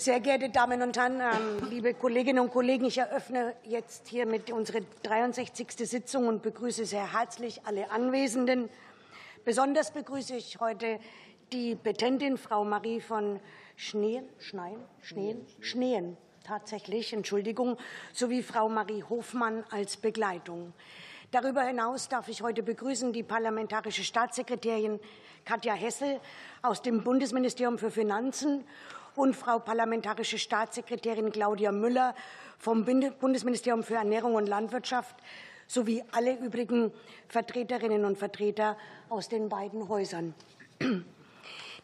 Sehr geehrte Damen und Herren, ähm, liebe Kolleginnen und Kollegen, ich eröffne jetzt hiermit unsere 63. Sitzung und begrüße sehr herzlich alle Anwesenden. Besonders begrüße ich heute die Petentin, Frau Marie von Schneen, Schneien, Schneen, Schneen, tatsächlich, Entschuldigung, sowie Frau Marie Hofmann als Begleitung. Darüber hinaus darf ich heute begrüßen die parlamentarische Staatssekretärin Katja Hessel aus dem Bundesministerium für Finanzen und Frau Parlamentarische Staatssekretärin Claudia Müller vom Bundesministerium für Ernährung und Landwirtschaft sowie alle übrigen Vertreterinnen und Vertreter aus den beiden Häusern.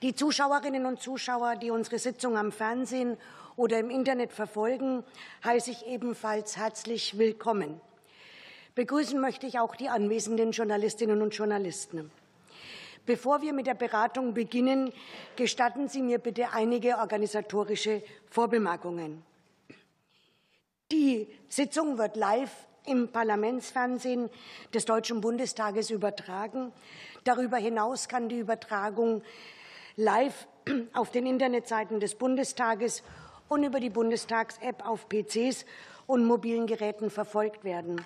Die Zuschauerinnen und Zuschauer, die unsere Sitzung am Fernsehen oder im Internet verfolgen, heiße ich ebenfalls herzlich willkommen. Begrüßen möchte ich auch die anwesenden Journalistinnen und Journalisten. Bevor wir mit der Beratung beginnen, gestatten Sie mir bitte einige organisatorische Vorbemerkungen. Die Sitzung wird live im Parlamentsfernsehen des Deutschen Bundestages übertragen. Darüber hinaus kann die Übertragung live auf den Internetseiten des Bundestages und über die Bundestags-App auf PCs und mobilen Geräten verfolgt werden.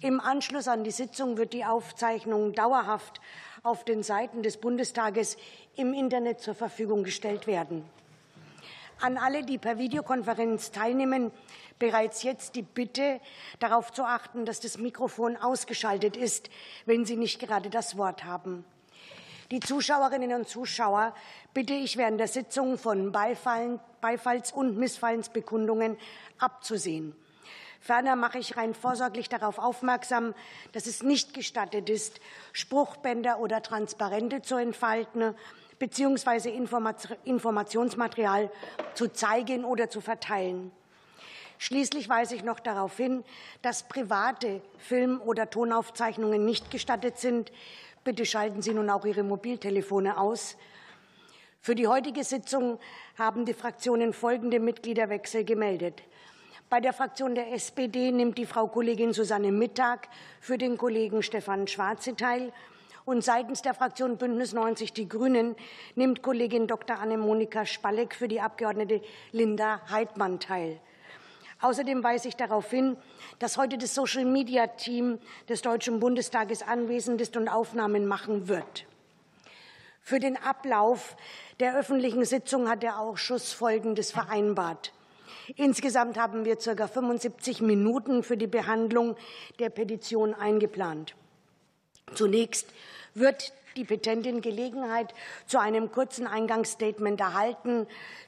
Im Anschluss an die Sitzung wird die Aufzeichnung dauerhaft auf den Seiten des Bundestages im Internet zur Verfügung gestellt werden. An alle, die per Videokonferenz teilnehmen, bereits jetzt die Bitte, darauf zu achten, dass das Mikrofon ausgeschaltet ist, wenn Sie nicht gerade das Wort haben. Die Zuschauerinnen und Zuschauer bitte ich während der Sitzung von Beifalls- und Missfallensbekundungen abzusehen. Ferner mache ich rein vorsorglich darauf aufmerksam, dass es nicht gestattet ist, Spruchbänder oder Transparente zu entfalten bzw. Informationsmaterial zu zeigen oder zu verteilen. Schließlich weise ich noch darauf hin, dass private Film- oder Tonaufzeichnungen nicht gestattet sind. Bitte schalten Sie nun auch Ihre Mobiltelefone aus. Für die heutige Sitzung haben die Fraktionen folgende Mitgliederwechsel gemeldet. Bei der Fraktion der SPD nimmt die Frau Kollegin Susanne Mittag für den Kollegen Stefan Schwarze teil. Und seitens der Fraktion Bündnis 90 Die Grünen nimmt Kollegin Dr. Anne-Monika Spalleck für die Abgeordnete Linda Heidmann teil. Außerdem weise ich darauf hin, dass heute das Social-Media-Team des Deutschen Bundestages anwesend ist und Aufnahmen machen wird. Für den Ablauf der öffentlichen Sitzung hat der Ausschuss Folgendes vereinbart. Insgesamt haben wir ca. 75 Minuten für die Behandlung der Petition eingeplant. Zunächst wird die Petentin Gelegenheit zu einem kurzen Eingangsstatement erhalten,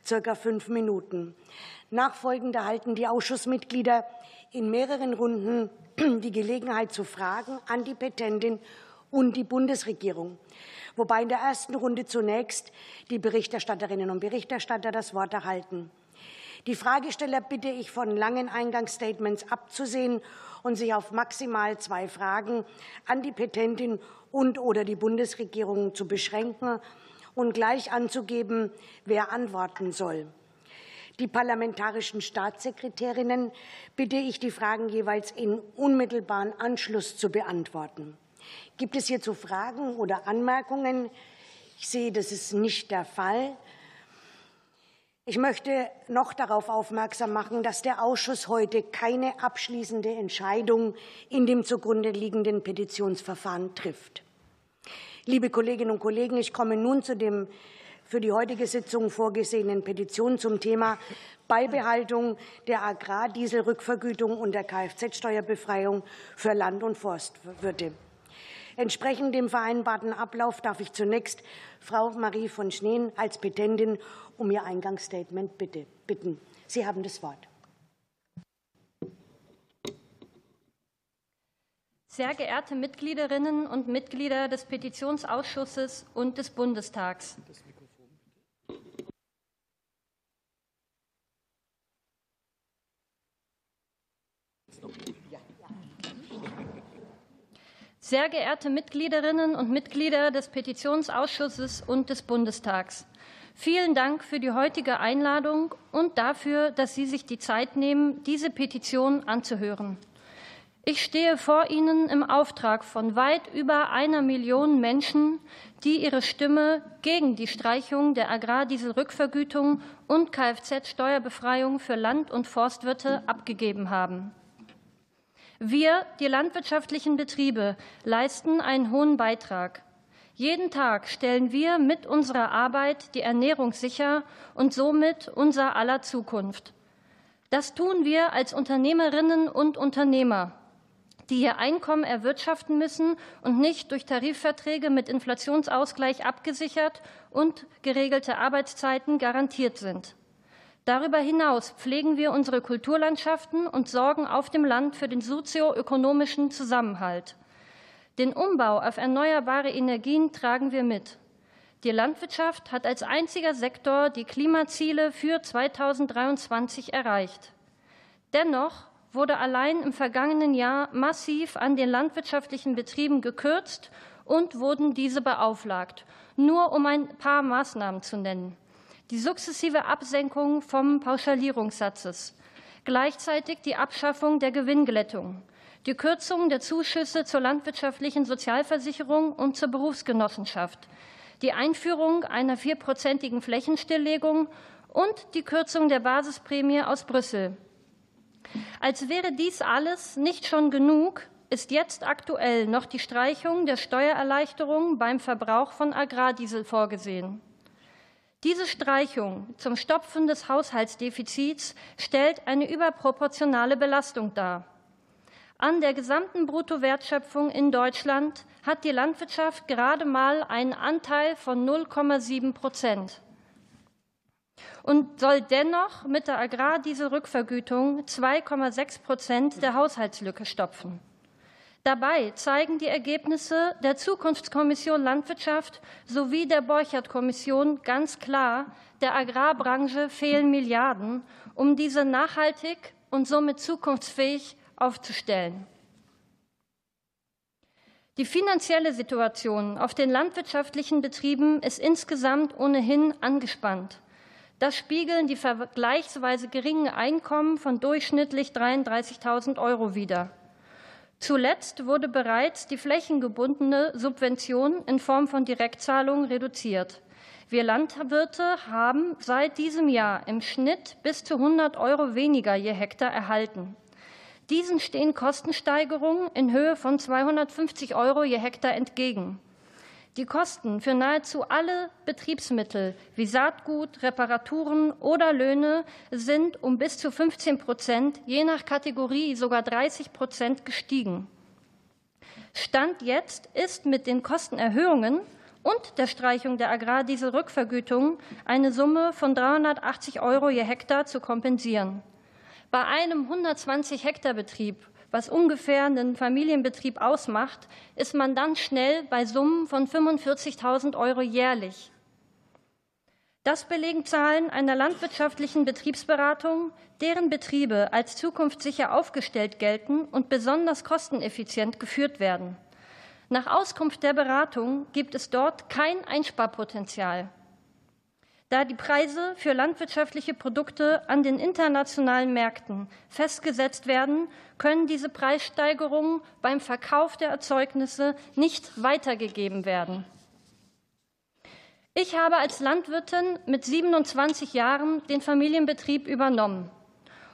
ca. fünf Minuten. Nachfolgend erhalten die Ausschussmitglieder in mehreren Runden die Gelegenheit zu Fragen an die Petentin und die Bundesregierung, wobei in der ersten Runde zunächst die Berichterstatterinnen und Berichterstatter das Wort erhalten. Die Fragesteller bitte ich, von langen Eingangsstatements abzusehen und sich auf maximal zwei Fragen an die Petentin und oder die Bundesregierung zu beschränken und gleich anzugeben, wer antworten soll. Die parlamentarischen Staatssekretärinnen bitte ich, die Fragen jeweils in unmittelbaren Anschluss zu beantworten. Gibt es hierzu Fragen oder Anmerkungen? Ich sehe, das ist nicht der Fall. Ich möchte noch darauf aufmerksam machen, dass der Ausschuss heute keine abschließende Entscheidung in dem zugrunde liegenden Petitionsverfahren trifft. Liebe Kolleginnen und Kollegen, ich komme nun zu dem für die heutige Sitzung vorgesehenen Petition zum Thema Beibehaltung der Agrardieselrückvergütung und der Kfz-Steuerbefreiung für Land- und Forstwirte. Entsprechend dem vereinbarten Ablauf darf ich zunächst Frau Marie von Schneen als Petentin um Ihr Eingangsstatement bitte, bitten. Sie haben das Wort. Sehr geehrte Mitgliederinnen und Mitglieder des Petitionsausschusses und des Bundestags. Sehr geehrte Mitgliederinnen und Mitglieder des Petitionsausschusses und des Bundestags, vielen Dank für die heutige Einladung und dafür, dass Sie sich die Zeit nehmen, diese Petition anzuhören. Ich stehe vor Ihnen im Auftrag von weit über einer Million Menschen, die ihre Stimme gegen die Streichung der Agrardieselrückvergütung und Kfz-Steuerbefreiung für Land- und Forstwirte abgegeben haben. Wir, die landwirtschaftlichen Betriebe, leisten einen hohen Beitrag. Jeden Tag stellen wir mit unserer Arbeit die Ernährung sicher und somit unser aller Zukunft. Das tun wir als Unternehmerinnen und Unternehmer die ihr Einkommen erwirtschaften müssen und nicht durch Tarifverträge mit Inflationsausgleich abgesichert und geregelte Arbeitszeiten garantiert sind. Darüber hinaus pflegen wir unsere Kulturlandschaften und sorgen auf dem Land für den sozioökonomischen Zusammenhalt. Den Umbau auf erneuerbare Energien tragen wir mit. Die Landwirtschaft hat als einziger Sektor die Klimaziele für 2023 erreicht. Dennoch wurde allein im vergangenen Jahr massiv an den landwirtschaftlichen Betrieben gekürzt und wurden diese beauflagt. Nur um ein paar Maßnahmen zu nennen. Die sukzessive Absenkung vom Pauschalierungssatzes, gleichzeitig die Abschaffung der Gewinnglättung, die Kürzung der Zuschüsse zur landwirtschaftlichen Sozialversicherung und zur Berufsgenossenschaft, die Einführung einer vierprozentigen Flächenstilllegung und die Kürzung der Basisprämie aus Brüssel. Als wäre dies alles nicht schon genug, ist jetzt aktuell noch die Streichung der Steuererleichterung beim Verbrauch von Agrardiesel vorgesehen. Diese Streichung zum Stopfen des Haushaltsdefizits stellt eine überproportionale Belastung dar. An der gesamten Bruttowertschöpfung in Deutschland hat die Landwirtschaft gerade mal einen Anteil von 0,7 Prozent und soll dennoch mit der Agrardieselrückvergütung 2,6 Prozent der Haushaltslücke stopfen. Dabei zeigen die Ergebnisse der Zukunftskommission Landwirtschaft sowie der Borchert-Kommission ganz klar, der Agrarbranche fehlen Milliarden, um diese nachhaltig und somit zukunftsfähig aufzustellen. Die finanzielle Situation auf den landwirtschaftlichen Betrieben ist insgesamt ohnehin angespannt. Das spiegeln die vergleichsweise geringen Einkommen von durchschnittlich 33.000 Euro wider. Zuletzt wurde bereits die flächengebundene Subvention in Form von Direktzahlungen reduziert. Wir Landwirte haben seit diesem Jahr im Schnitt bis zu 100 Euro weniger je Hektar erhalten. Diesen stehen Kostensteigerungen in Höhe von 250 Euro je Hektar entgegen. Die Kosten für nahezu alle Betriebsmittel wie Saatgut, Reparaturen oder Löhne sind um bis zu 15 Prozent, je nach Kategorie sogar 30 Prozent gestiegen. Stand jetzt ist mit den Kostenerhöhungen und der Streichung der Agrardieselrückvergütung eine Summe von 380 Euro je Hektar zu kompensieren. Bei einem 120 Hektar Betrieb was ungefähr einen Familienbetrieb ausmacht, ist man dann schnell bei Summen von 45.000 Euro jährlich. Das belegen Zahlen einer landwirtschaftlichen Betriebsberatung, deren Betriebe als zukunftssicher aufgestellt gelten und besonders kosteneffizient geführt werden. Nach Auskunft der Beratung gibt es dort kein Einsparpotenzial. Da die Preise für landwirtschaftliche Produkte an den internationalen Märkten festgesetzt werden, können diese Preissteigerungen beim Verkauf der Erzeugnisse nicht weitergegeben werden. Ich habe als Landwirtin mit 27 Jahren den Familienbetrieb übernommen.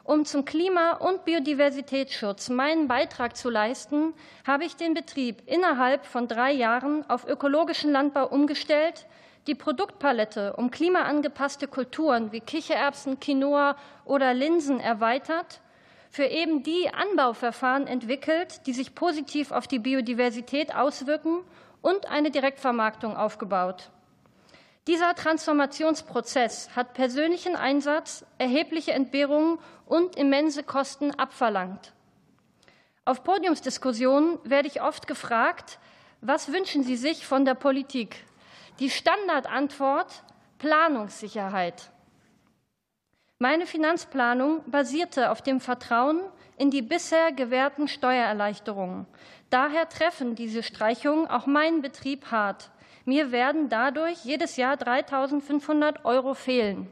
Um zum Klima- und Biodiversitätsschutz meinen Beitrag zu leisten, habe ich den Betrieb innerhalb von drei Jahren auf ökologischen Landbau umgestellt, die Produktpalette um klimaangepasste Kulturen wie Kichererbsen, Quinoa oder Linsen erweitert, für eben die Anbauverfahren entwickelt, die sich positiv auf die Biodiversität auswirken und eine Direktvermarktung aufgebaut. Dieser Transformationsprozess hat persönlichen Einsatz, erhebliche Entbehrungen und immense Kosten abverlangt. Auf Podiumsdiskussionen werde ich oft gefragt, was wünschen Sie sich von der Politik? Die Standardantwort Planungssicherheit. Meine Finanzplanung basierte auf dem Vertrauen in die bisher gewährten Steuererleichterungen. Daher treffen diese Streichungen auch meinen Betrieb hart. Mir werden dadurch jedes Jahr 3.500 Euro fehlen.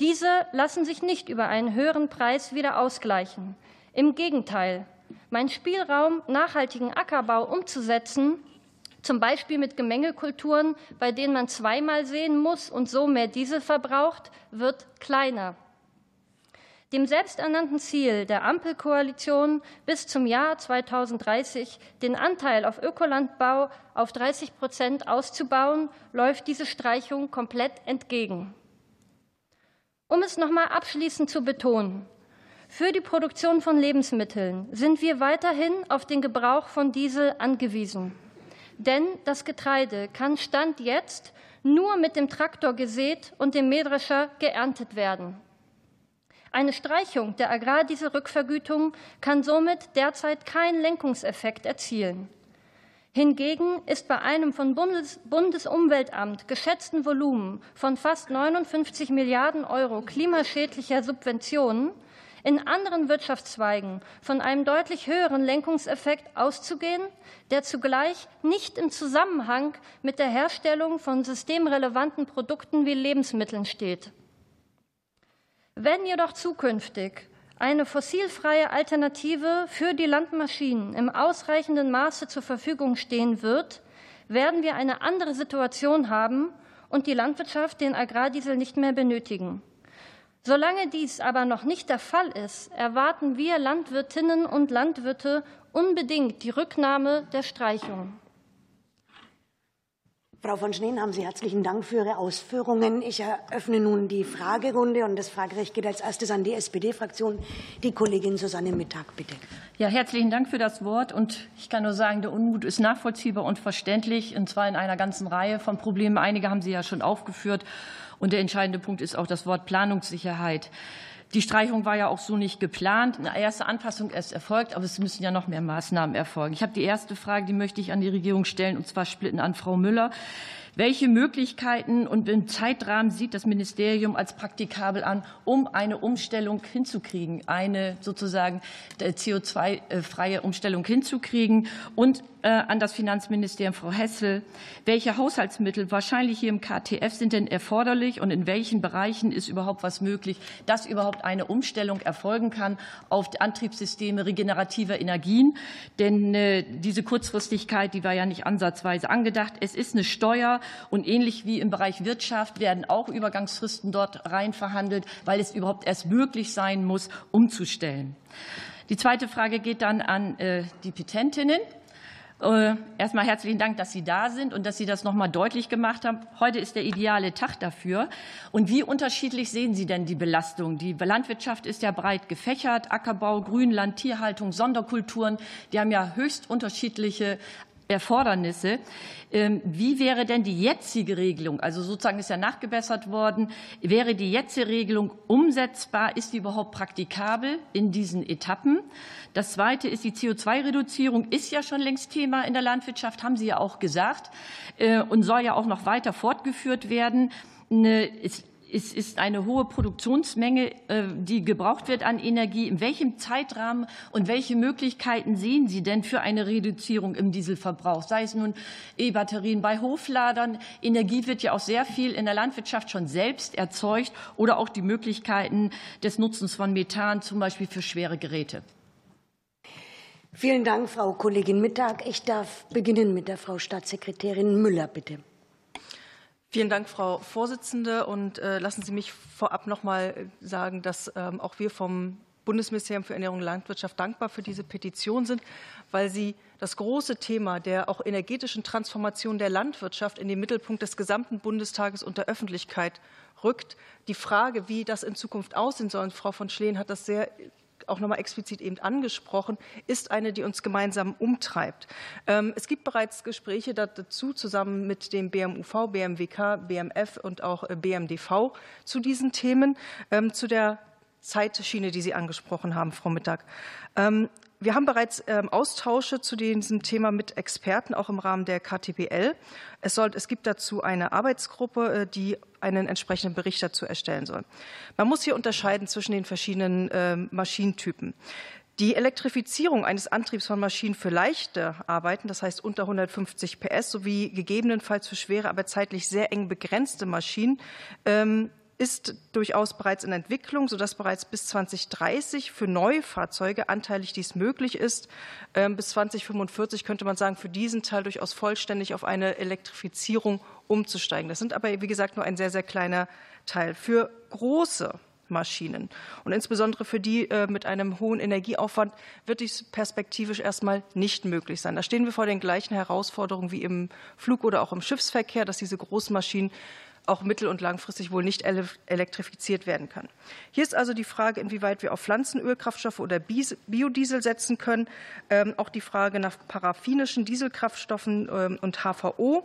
Diese lassen sich nicht über einen höheren Preis wieder ausgleichen. Im Gegenteil, meinen Spielraum, nachhaltigen Ackerbau umzusetzen, zum Beispiel mit Gemengekulturen, bei denen man zweimal sehen muss und so mehr Diesel verbraucht, wird kleiner. Dem selbsternannten Ziel der Ampelkoalition bis zum Jahr 2030 den Anteil auf Ökolandbau auf 30 Prozent auszubauen, läuft diese Streichung komplett entgegen. Um es noch einmal abschließend zu betonen, für die Produktion von Lebensmitteln sind wir weiterhin auf den Gebrauch von Diesel angewiesen. Denn das Getreide kann Stand jetzt nur mit dem Traktor gesät und dem Mähdrescher geerntet werden. Eine Streichung der Agrardieselrückvergütung kann somit derzeit keinen Lenkungseffekt erzielen. Hingegen ist bei einem vom Bundes Bundesumweltamt geschätzten Volumen von fast 59 Milliarden Euro klimaschädlicher Subventionen in anderen Wirtschaftszweigen von einem deutlich höheren Lenkungseffekt auszugehen, der zugleich nicht im Zusammenhang mit der Herstellung von systemrelevanten Produkten wie Lebensmitteln steht. Wenn jedoch zukünftig eine fossilfreie Alternative für die Landmaschinen im ausreichenden Maße zur Verfügung stehen wird, werden wir eine andere Situation haben und die Landwirtschaft den Agrardiesel nicht mehr benötigen. Solange dies aber noch nicht der Fall ist, erwarten wir Landwirtinnen und Landwirte unbedingt die Rücknahme der Streichung. Frau von Schneen, haben Sie herzlichen Dank für Ihre Ausführungen. Ich eröffne nun die Fragerunde und das Fragerecht geht als erstes an die SPD-Fraktion. Die Kollegin Susanne Mittag, bitte. Ja, herzlichen Dank für das Wort. Und ich kann nur sagen, der Unmut ist nachvollziehbar und verständlich, und zwar in einer ganzen Reihe von Problemen. Einige haben Sie ja schon aufgeführt. Und der entscheidende Punkt ist auch das Wort Planungssicherheit. Die Streichung war ja auch so nicht geplant. Eine erste Anpassung ist erfolgt, aber es müssen ja noch mehr Maßnahmen erfolgen. Ich habe die erste Frage, die möchte ich an die Regierung stellen, und zwar splitten an Frau Müller. Welche Möglichkeiten und im Zeitrahmen sieht das Ministerium als praktikabel an, um eine Umstellung hinzukriegen, eine sozusagen CO2-freie Umstellung hinzukriegen? Und äh, an das Finanzministerium, Frau Hessel, welche Haushaltsmittel wahrscheinlich hier im KTF sind denn erforderlich und in welchen Bereichen ist überhaupt was möglich, dass überhaupt eine Umstellung erfolgen kann auf Antriebssysteme regenerativer Energien? Denn äh, diese Kurzfristigkeit, die war ja nicht ansatzweise angedacht. Es ist eine Steuer, und ähnlich wie im Bereich Wirtschaft werden auch Übergangsfristen dort rein verhandelt, weil es überhaupt erst möglich sein muss, umzustellen. Die zweite Frage geht dann an äh, die Petentinnen. Äh, erstmal herzlichen Dank, dass Sie da sind und dass Sie das noch mal deutlich gemacht haben. Heute ist der ideale Tag dafür. Und wie unterschiedlich sehen Sie denn die Belastung? Die Landwirtschaft ist ja breit gefächert. Ackerbau, Grünland, Tierhaltung, Sonderkulturen, die haben ja höchst unterschiedliche Erfordernisse. Ähm, wie wäre denn die jetzige Regelung, also sozusagen ist ja nachgebessert worden, wäre die jetzige Regelung umsetzbar? Ist die überhaupt praktikabel in diesen Etappen? Das Zweite ist die CO2-Reduzierung, ist ja schon längst Thema in der Landwirtschaft, haben Sie ja auch gesagt, äh, und soll ja auch noch weiter fortgeführt werden. Es es ist eine hohe Produktionsmenge, äh, die gebraucht wird an Energie. In welchem Zeitrahmen und welche Möglichkeiten sehen Sie denn für eine Reduzierung im Dieselverbrauch? Sei es nun E-Batterien bei Hofladern. Energie wird ja auch sehr viel in der Landwirtschaft schon selbst erzeugt oder auch die Möglichkeiten des Nutzens von Methan, zum Beispiel für schwere Geräte. Vielen Dank, Frau Kollegin Mittag. Ich darf beginnen mit der Frau Staatssekretärin Müller, bitte. Vielen Dank, Frau Vorsitzende. Und äh, lassen Sie mich vorab noch mal sagen, dass ähm, auch wir vom Bundesministerium für Ernährung und Landwirtschaft dankbar für diese Petition sind, weil sie das große Thema der auch energetischen Transformation der Landwirtschaft in den Mittelpunkt des gesamten Bundestages und der Öffentlichkeit rückt. Die Frage, wie das in Zukunft aussehen soll, und Frau von Schleen hat das sehr auch noch mal explizit eben angesprochen, ist eine, die uns gemeinsam umtreibt. Ähm, es gibt bereits Gespräche dazu zusammen mit dem BMUV, BMWK, BMF und auch äh, BMDV zu diesen Themen, ähm, zu der Zeitschiene, die Sie angesprochen haben, Frau Mittag. Ähm, wir haben bereits Austausche zu diesem Thema mit Experten, auch im Rahmen der KTBL. Es, soll, es gibt dazu eine Arbeitsgruppe, äh, die einen entsprechenden Bericht dazu erstellen soll. Man muss hier unterscheiden zwischen den verschiedenen ähm, Maschinentypen. Die Elektrifizierung eines Antriebs von Maschinen für leichte Arbeiten, das heißt unter 150 PS, sowie gegebenenfalls für schwere, aber zeitlich sehr eng begrenzte Maschinen, ist durchaus bereits in Entwicklung, sodass bereits bis 2030 für Neufahrzeuge anteilig dies möglich ist. Ähm, bis 2045 könnte man sagen, für diesen Teil durchaus vollständig auf eine Elektrifizierung umzusteigen. Das sind aber, wie gesagt, nur ein sehr, sehr kleiner Teil. Für große Maschinen. Und insbesondere für die äh, mit einem hohen Energieaufwand wird dies perspektivisch erstmal nicht möglich sein. Da stehen wir vor den gleichen Herausforderungen wie im Flug- oder auch im Schiffsverkehr, dass diese Großmaschinen auch mittel- und langfristig wohl nicht elektrifiziert werden kann. Hier ist also die Frage, inwieweit wir auf Pflanzenölkraftstoffe oder Biodiesel setzen können. Ähm, auch die Frage nach paraffinischen Dieselkraftstoffen ähm, und HVO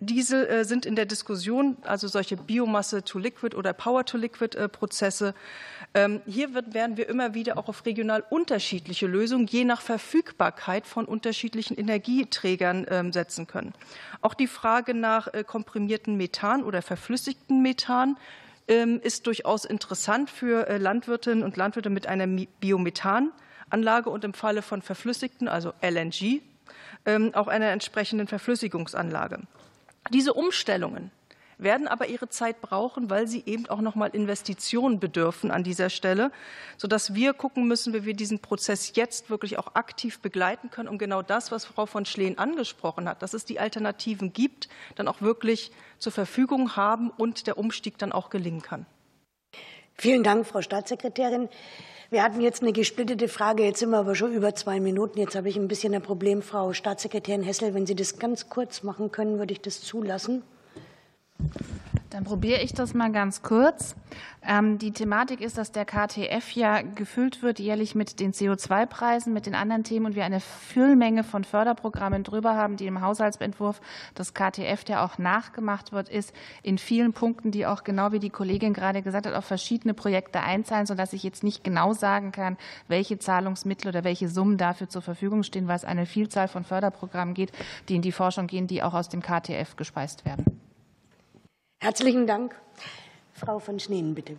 Diesel äh, sind in der Diskussion, also solche Biomasse-to-Liquid oder Power-to-Liquid-Prozesse. Ähm, hier werden wir immer wieder auch auf regional unterschiedliche Lösungen je nach Verfügbarkeit von unterschiedlichen Energieträgern ähm, setzen können. Auch die Frage nach äh, komprimierten Methan oder verflüssigten Methan ähm, ist durchaus interessant für äh, Landwirtinnen und Landwirte mit einer Biomethananlage und im Falle von verflüssigten, also LNG, auch einer entsprechenden Verflüssigungsanlage. Diese Umstellungen werden aber ihre Zeit brauchen, weil sie eben auch noch mal Investitionen bedürfen an dieser Stelle, sodass wir gucken müssen, wie wir diesen Prozess jetzt wirklich auch aktiv begleiten können, um genau das, was Frau von Schleen angesprochen hat, dass es die Alternativen gibt, dann auch wirklich zur Verfügung haben und der Umstieg dann auch gelingen kann. Vielen Dank, Frau Staatssekretärin. Wir hatten jetzt eine gesplittete Frage, jetzt sind wir aber schon über zwei Minuten. Jetzt habe ich ein bisschen ein Problem, Frau Staatssekretärin Hessel. Wenn Sie das ganz kurz machen können, würde ich das zulassen. Dann probiere ich das mal ganz kurz. Ähm, die Thematik ist, dass der KTF ja gefüllt wird jährlich mit den CO2-Preisen, mit den anderen Themen und wir eine Füllmenge von Förderprogrammen drüber haben, die im Haushaltsentwurf des KTF, der auch nachgemacht wird, ist in vielen Punkten, die auch genau wie die Kollegin gerade gesagt hat, auf verschiedene Projekte einzahlen, sodass ich jetzt nicht genau sagen kann, welche Zahlungsmittel oder welche Summen dafür zur Verfügung stehen, weil es eine Vielzahl von Förderprogrammen geht, die in die Forschung gehen, die auch aus dem KTF gespeist werden. Herzlichen Dank. Frau von Schneen, bitte.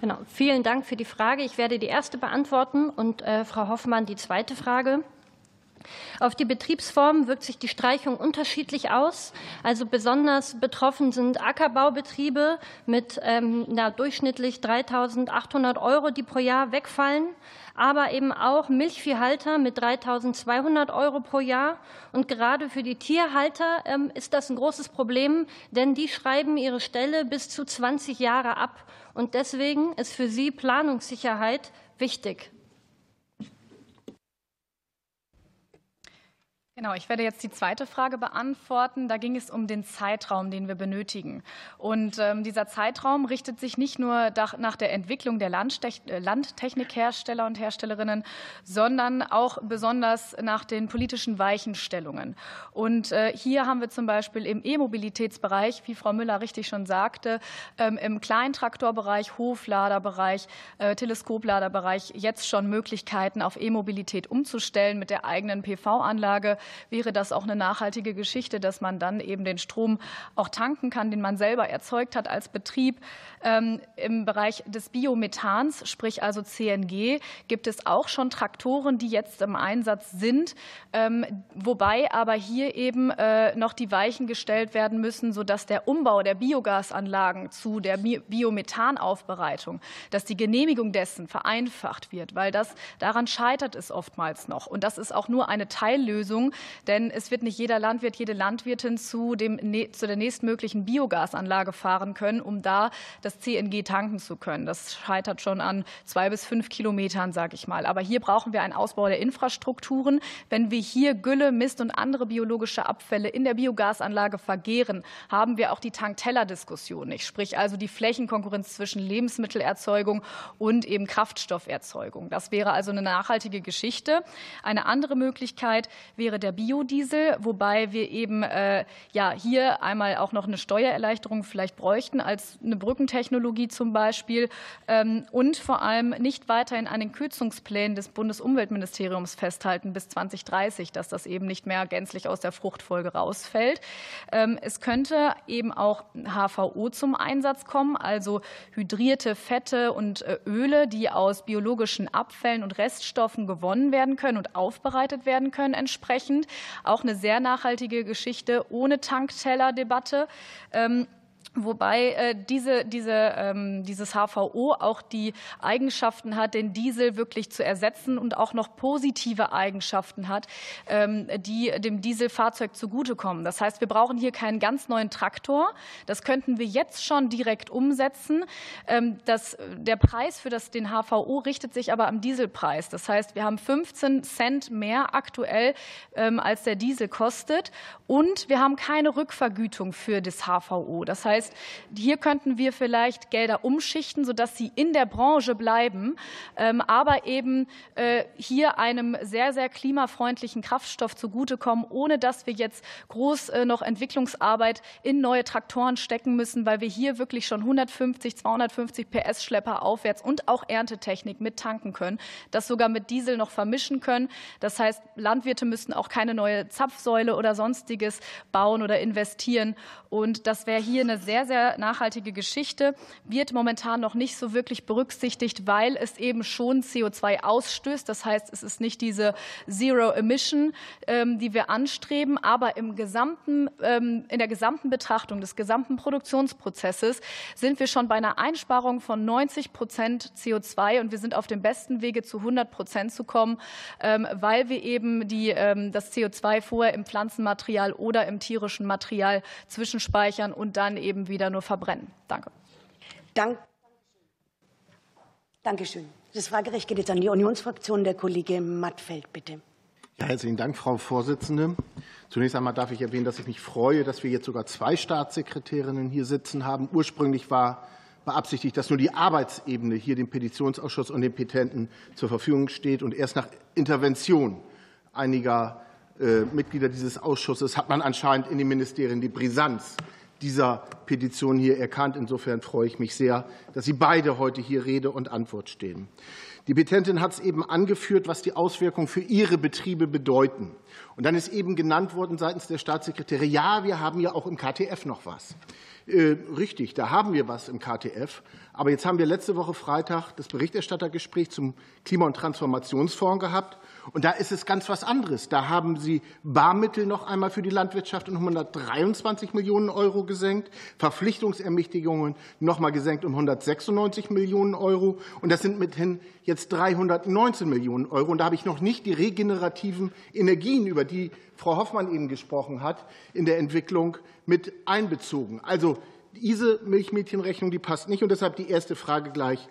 Genau. Vielen Dank für die Frage. Ich werde die erste beantworten und äh, Frau Hoffmann die zweite Frage. Auf die Betriebsform wirkt sich die Streichung unterschiedlich aus. Also besonders betroffen sind Ackerbaubetriebe mit ähm, na, durchschnittlich 3.800 Euro, die pro Jahr wegfallen aber eben auch Milchviehhalter mit 3.200 Euro pro Jahr. Und gerade für die Tierhalter ähm, ist das ein großes Problem, denn die schreiben ihre Stelle bis zu 20 Jahre ab. Und deswegen ist für sie Planungssicherheit wichtig. Genau, ich werde jetzt die zweite Frage beantworten. Da ging es um den Zeitraum, den wir benötigen. Und ähm, dieser Zeitraum richtet sich nicht nur nach der Entwicklung der äh, Landtechnikhersteller und Herstellerinnen, sondern auch besonders nach den politischen Weichenstellungen. Und äh, hier haben wir zum Beispiel im E-Mobilitätsbereich, wie Frau Müller richtig schon sagte, ähm, im Kleintraktorbereich, Hofladerbereich, äh, Teleskopladerbereich jetzt schon Möglichkeiten, auf E-Mobilität umzustellen mit der eigenen PV-Anlage wäre das auch eine nachhaltige Geschichte, dass man dann eben den Strom auch tanken kann, den man selber erzeugt hat als Betrieb. Ähm, Im Bereich des Biomethans, sprich also CNG, gibt es auch schon Traktoren, die jetzt im Einsatz sind, ähm, wobei aber hier eben äh, noch die Weichen gestellt werden müssen, sodass der Umbau der Biogasanlagen zu der Biomethanaufbereitung, dass die Genehmigung dessen vereinfacht wird, weil das daran scheitert es oftmals noch. Und das ist auch nur eine Teillösung, denn es wird nicht jeder Landwirt, jede Landwirtin zu, dem, zu der nächstmöglichen Biogasanlage fahren können, um da das CNG tanken zu können. Das scheitert schon an zwei bis fünf Kilometern, sage ich mal. Aber hier brauchen wir einen Ausbau der Infrastrukturen. Wenn wir hier Gülle, Mist und andere biologische Abfälle in der Biogasanlage vergehren, haben wir auch die Tankteller-Diskussion nicht. Sprich also die Flächenkonkurrenz zwischen Lebensmittelerzeugung und eben Kraftstofferzeugung. Das wäre also eine nachhaltige Geschichte. Eine andere Möglichkeit wäre der Biodiesel, wobei wir eben äh, ja hier einmal auch noch eine Steuererleichterung vielleicht bräuchten als eine Brückentechnologie zum Beispiel ähm, und vor allem nicht weiterhin an den Kürzungsplänen des Bundesumweltministeriums festhalten bis 2030, dass das eben nicht mehr gänzlich aus der Fruchtfolge rausfällt. Ähm, es könnte eben auch HVO zum Einsatz kommen, also hydrierte Fette und äh, Öle, die aus biologischen Abfällen und Reststoffen gewonnen werden können und aufbereitet werden können entsprechend. Auch eine sehr nachhaltige Geschichte ohne Tanktellerdebatte. Wobei äh, diese, diese, ähm, dieses HVO auch die Eigenschaften hat, den Diesel wirklich zu ersetzen und auch noch positive Eigenschaften hat, ähm, die dem Dieselfahrzeug zugutekommen. Das heißt, wir brauchen hier keinen ganz neuen Traktor. Das könnten wir jetzt schon direkt umsetzen. Ähm, das, der Preis für das, den HVO richtet sich aber am Dieselpreis. Das heißt, wir haben 15 Cent mehr aktuell, ähm, als der Diesel kostet. Und wir haben keine Rückvergütung für das HVO. Das heißt, heißt, hier könnten wir vielleicht Gelder umschichten, sodass sie in der Branche bleiben, ähm, aber eben äh, hier einem sehr, sehr klimafreundlichen Kraftstoff zugutekommen, ohne dass wir jetzt groß äh, noch Entwicklungsarbeit in neue Traktoren stecken müssen, weil wir hier wirklich schon 150, 250 PS Schlepper aufwärts und auch Erntetechnik mit tanken können, das sogar mit Diesel noch vermischen können. Das heißt, Landwirte müssten auch keine neue Zapfsäule oder sonstiges bauen oder investieren. Und das wäre hier eine sehr, sehr nachhaltige Geschichte, wird momentan noch nicht so wirklich berücksichtigt, weil es eben schon CO2 ausstößt. Das heißt, es ist nicht diese Zero Emission, ähm, die wir anstreben, aber im gesamten, ähm, in der gesamten Betrachtung des gesamten Produktionsprozesses sind wir schon bei einer Einsparung von 90 Prozent CO2 und wir sind auf dem besten Wege zu 100 Prozent zu kommen, ähm, weil wir eben die, das CO2 vorher im Pflanzenmaterial oder im tierischen Material zwischenspeichern und dann eben wieder nur verbrennen. Danke. Dank. Dankeschön. Das Fragerecht geht jetzt an die Unionsfraktion. Der Kollege Mattfeld, bitte. Ja, herzlichen Dank, Frau Vorsitzende. Zunächst einmal darf ich erwähnen, dass ich mich freue, dass wir jetzt sogar zwei Staatssekretärinnen hier sitzen haben. Ursprünglich war beabsichtigt, dass nur die Arbeitsebene hier dem Petitionsausschuss und den Petenten zur Verfügung steht. Und erst nach Intervention einiger äh, Mitglieder dieses Ausschusses hat man anscheinend in den Ministerien die Brisanz dieser Petition hier erkannt. Insofern freue ich mich sehr, dass Sie beide heute hier Rede und Antwort stehen. Die Petentin hat es eben angeführt, was die Auswirkungen für ihre Betriebe bedeuten. Und dann ist eben genannt worden seitens der Staatssekretäre, ja, wir haben ja auch im KTF noch was. Äh, richtig, da haben wir was im KTF. Aber jetzt haben wir letzte Woche Freitag das Berichterstattergespräch zum Klima- und Transformationsfonds gehabt. Und da ist es ganz was anderes. Da haben Sie Barmittel noch einmal für die Landwirtschaft um 123 Millionen Euro gesenkt, Verpflichtungsermächtigungen noch mal gesenkt um 196 Millionen Euro. Und das sind mithin jetzt 319 Millionen Euro. Und da habe ich noch nicht die regenerativen Energien, über die Frau Hoffmann eben gesprochen hat, in der Entwicklung mit einbezogen. Also diese Milchmädchenrechnung, die passt nicht. Und deshalb die erste Frage gleich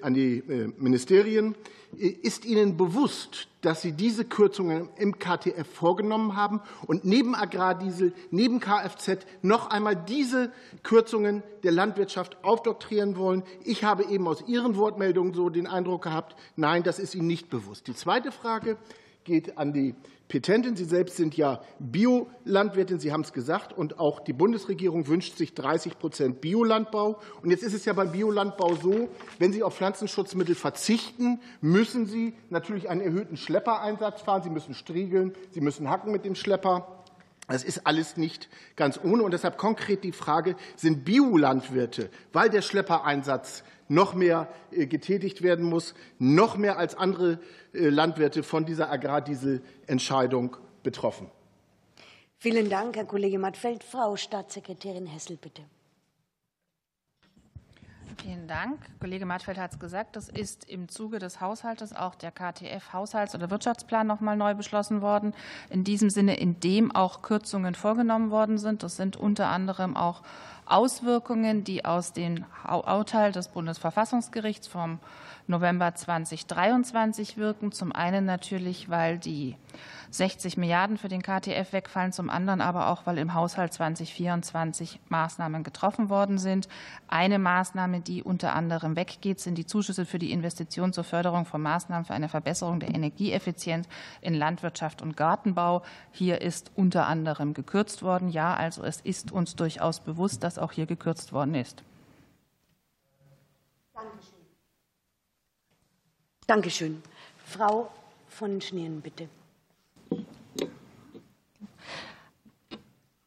an die äh, Ministerien. Ist Ihnen bewusst, dass Sie diese Kürzungen im KTF vorgenommen haben und neben Agrardiesel, neben Kfz noch einmal diese Kürzungen der Landwirtschaft aufdoktrieren wollen? Ich habe eben aus Ihren Wortmeldungen so den Eindruck gehabt, nein, das ist Ihnen nicht bewusst. Die zweite Frage geht an die Petentin. Sie selbst sind ja Biolandwirtin, Sie haben es gesagt, und auch die Bundesregierung wünscht sich 30 Prozent Biolandbau. Und jetzt ist es ja beim Biolandbau so, wenn Sie auf Pflanzenschutzmittel verzichten, müssen Sie natürlich einen erhöhten Schleppereinsatz fahren. Sie müssen striegeln, Sie müssen hacken mit dem Schlepper. Das ist alles nicht ganz ohne. Und deshalb konkret die Frage, sind Biolandwirte, weil der Schleppereinsatz noch mehr äh, getätigt werden muss, noch mehr als andere äh, Landwirte von dieser Agrardieselentscheidung betroffen. Vielen Dank, Herr Kollege Mattfeld. Frau Staatssekretärin Hessel, bitte. Vielen Dank. Kollege Mattfeld hat es gesagt, das ist im Zuge des Haushaltes auch der KTF-Haushalts- oder Wirtschaftsplan noch mal neu beschlossen worden. In diesem Sinne, in dem auch Kürzungen vorgenommen worden sind. Das sind unter anderem auch Auswirkungen, die aus dem Urteil des Bundesverfassungsgerichts vom November 2023 wirken. Zum einen natürlich, weil die 60 Milliarden für den KTF wegfallen, zum anderen aber auch, weil im Haushalt 2024 Maßnahmen getroffen worden sind. Eine Maßnahme, die unter anderem weggeht, sind die Zuschüsse für die Investition zur Förderung von Maßnahmen für eine Verbesserung der Energieeffizienz in Landwirtschaft und Gartenbau. Hier ist unter anderem gekürzt worden. Ja, also es ist uns durchaus bewusst, dass auch hier gekürzt worden ist. Dankeschön. Dankeschön. Frau von Schneeren, bitte.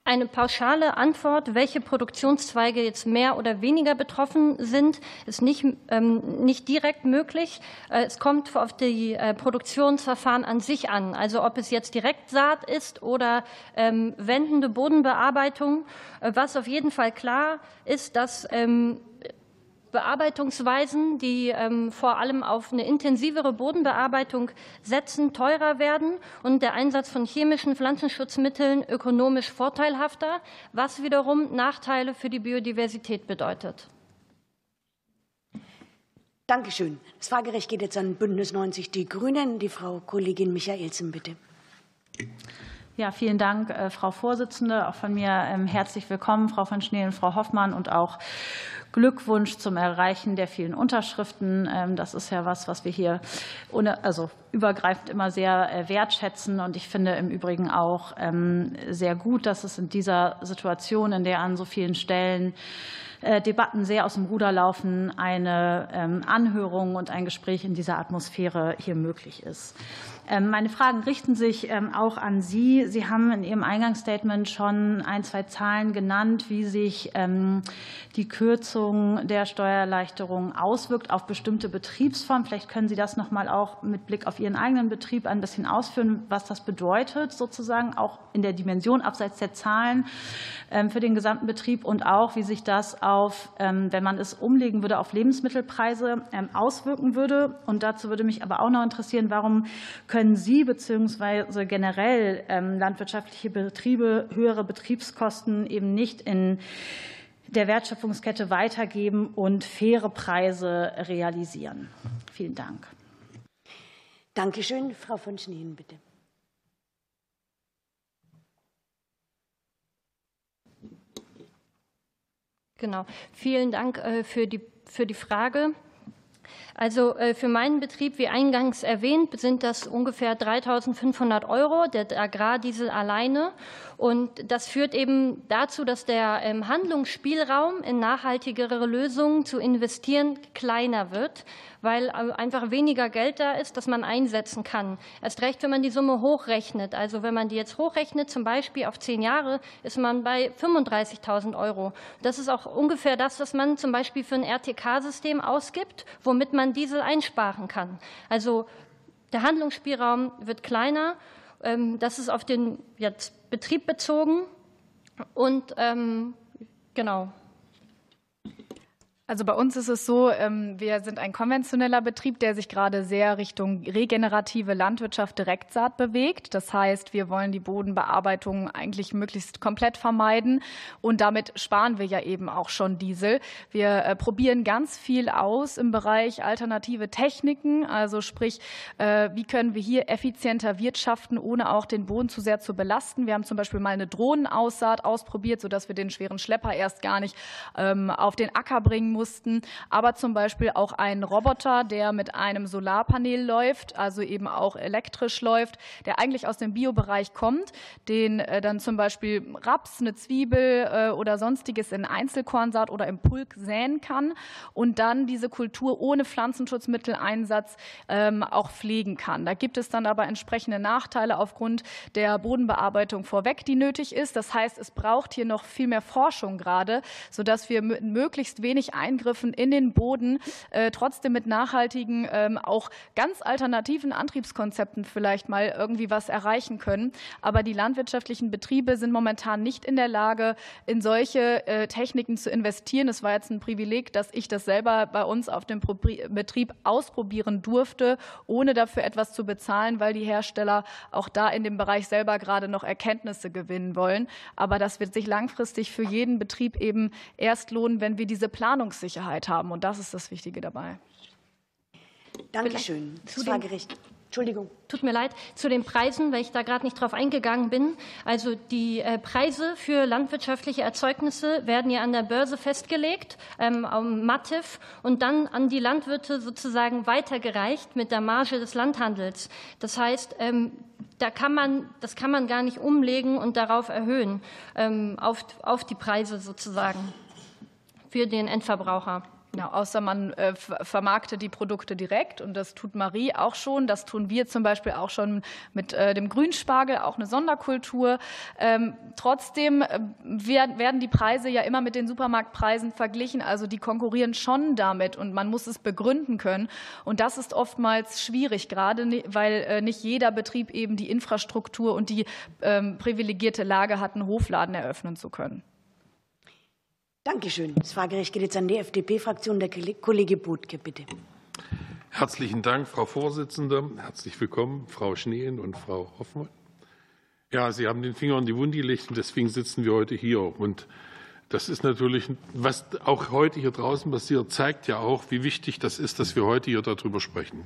eine pauschale Antwort, welche Produktionszweige jetzt mehr oder weniger betroffen sind, ist nicht, ähm, nicht direkt möglich. Äh, es kommt auf die äh, Produktionsverfahren an sich an, also ob es jetzt Direktsaat ist oder ähm, wendende Bodenbearbeitung. Äh, was auf jeden Fall klar ist, dass ähm, Bearbeitungsweisen, die ähm, vor allem auf eine intensivere Bodenbearbeitung setzen, teurer werden und der Einsatz von chemischen Pflanzenschutzmitteln ökonomisch vorteilhafter, was wiederum Nachteile für die Biodiversität bedeutet. Dankeschön. Das Fragerecht geht jetzt an Bündnis 90 Die Grünen. Die Frau Kollegin Michaelsen, bitte. Ja, vielen Dank, äh, Frau Vorsitzende. Auch von mir ähm, herzlich willkommen, Frau von Schnee und Frau Hoffmann und auch Glückwunsch zum Erreichen der vielen Unterschriften. Ähm, das ist ja was, was wir hier also übergreifend immer sehr äh, wertschätzen. Und ich finde im Übrigen auch ähm, sehr gut, dass es in dieser Situation, in der an so vielen Stellen äh, Debatten sehr aus dem Ruder laufen, eine Anhörung und ein Gespräch in dieser Atmosphäre hier möglich ist. Ähm, meine Fragen richten sich ähm, auch an Sie. Sie haben in Ihrem Eingangsstatement schon ein, zwei Zahlen genannt, wie sich ähm, die Kürzung der Steuererleichterung auswirkt auf bestimmte Betriebsformen. Vielleicht können Sie das noch mal auch mit Blick auf Ihren eigenen Betrieb ein bisschen ausführen, was das bedeutet, sozusagen auch in der Dimension abseits der Zahlen für den gesamten Betrieb und auch, wie sich das auf, wenn man es umlegen würde, auf Lebensmittelpreise auswirken würde. Und dazu würde mich aber auch noch interessieren, warum können Sie bzw. generell ähm, landwirtschaftliche Betriebe höhere Betriebskosten eben nicht in der Wertschöpfungskette weitergeben und faire Preise realisieren? Vielen Dank. Dankeschön. Frau von Schneen, bitte. Genau. Vielen Dank äh, für die, für die Frage. Also äh, für meinen Betrieb, wie eingangs erwähnt, sind das ungefähr 3.500 Euro, der Agrardiesel alleine. Und das führt eben dazu, dass der ähm, Handlungsspielraum in nachhaltigere Lösungen zu investieren kleiner wird, weil äh, einfach weniger Geld da ist, das man einsetzen kann. Erst recht, wenn man die Summe hochrechnet. Also wenn man die jetzt hochrechnet, zum Beispiel auf zehn Jahre, ist man bei 35.000 Euro. Das ist auch ungefähr das, was man zum Beispiel für ein RTK-System ausgibt, womit man Diesel einsparen kann. Also der Handlungsspielraum wird kleiner. Ähm, das ist auf den jetzt Betrieb bezogen. Und ähm, genau. Also bei uns ist es so, ähm, wir sind ein konventioneller Betrieb, der sich gerade sehr Richtung regenerative Landwirtschaft Direktsaat bewegt. Das heißt, wir wollen die Bodenbearbeitung eigentlich möglichst komplett vermeiden und damit sparen wir ja eben auch schon Diesel. Wir äh, probieren ganz viel aus im Bereich alternative Techniken, also sprich, äh, wie können wir hier effizienter wirtschaften, ohne auch den Boden zu sehr zu belasten. Wir haben zum Beispiel mal eine Drohnenaussaat ausprobiert, sodass wir den schweren Schlepper erst gar nicht ähm, auf den Acker bringen mussten, aber zum Beispiel auch einen Roboter, der mit einem Solarpanel läuft, also eben auch elektrisch läuft, der eigentlich aus dem Biobereich kommt, den äh, dann zum Beispiel Raps, eine Zwiebel äh, oder sonstiges in Einzelkornsaat oder im Pulk säen kann und dann diese Kultur ohne Pflanzenschutzmitteleinsatz ähm, auch pflegen kann. Da gibt es dann aber entsprechende Nachteile aufgrund der Bodenbearbeitung vorweg, die nötig ist. Das heißt, es braucht hier noch viel mehr Forschung gerade, sodass wir möglichst wenig Eingriffen in den Boden äh, trotzdem mit nachhaltigen, ähm, auch ganz alternativen Antriebskonzepten vielleicht mal irgendwie was erreichen können. Aber die landwirtschaftlichen Betriebe sind momentan nicht in der Lage, in solche äh, Techniken zu investieren. Es war jetzt ein Privileg, dass ich das selber bei uns auf dem Betrieb ausprobieren durfte, ohne dafür etwas zu bezahlen, weil die Hersteller auch da in dem Bereich selber gerade noch Erkenntnisse gewinnen wollen. Aber das wird sich langfristig für jeden Betrieb eben erst lohnen, wenn wir diese Planung Planungssicherheit haben. Und das ist das Wichtige dabei. Dankeschön. Das Fragerecht. Entschuldigung. Tut mir leid, zu den Preisen, weil ich da gerade nicht drauf eingegangen bin. Also die äh, Preise für landwirtschaftliche Erzeugnisse werden ja an der Börse festgelegt, ähm, am MATIF, und dann an die Landwirte sozusagen weitergereicht mit der Marge des Landhandels. Das heißt, ähm, da kann man, das kann man gar nicht umlegen und darauf erhöhen, ähm, auf, auf die Preise sozusagen für den Endverbraucher. Genau, außer man äh, vermarktet die Produkte direkt und das tut Marie auch schon. Das tun wir zum Beispiel auch schon mit äh, dem Grünspargel, auch eine Sonderkultur. Ähm, trotzdem äh, werden die Preise ja immer mit den Supermarktpreisen verglichen. Also die konkurrieren schon damit und man muss es begründen können. Und das ist oftmals schwierig, gerade weil nicht jeder Betrieb eben die Infrastruktur und die ähm, privilegierte Lage hat, einen Hofladen eröffnen zu können. Dankeschön. Das Fragerecht geht jetzt an die FDP-Fraktion. Der Kollege Botke, bitte. Herzlichen Dank, Frau Vorsitzende. Herzlich willkommen, Frau Schneen und Frau Hoffmann. Ja, Sie haben den Finger in die Wunde gelegt und deswegen sitzen wir heute hier. Und das ist natürlich, was auch heute hier draußen passiert, zeigt ja auch, wie wichtig das ist, dass wir heute hier darüber sprechen.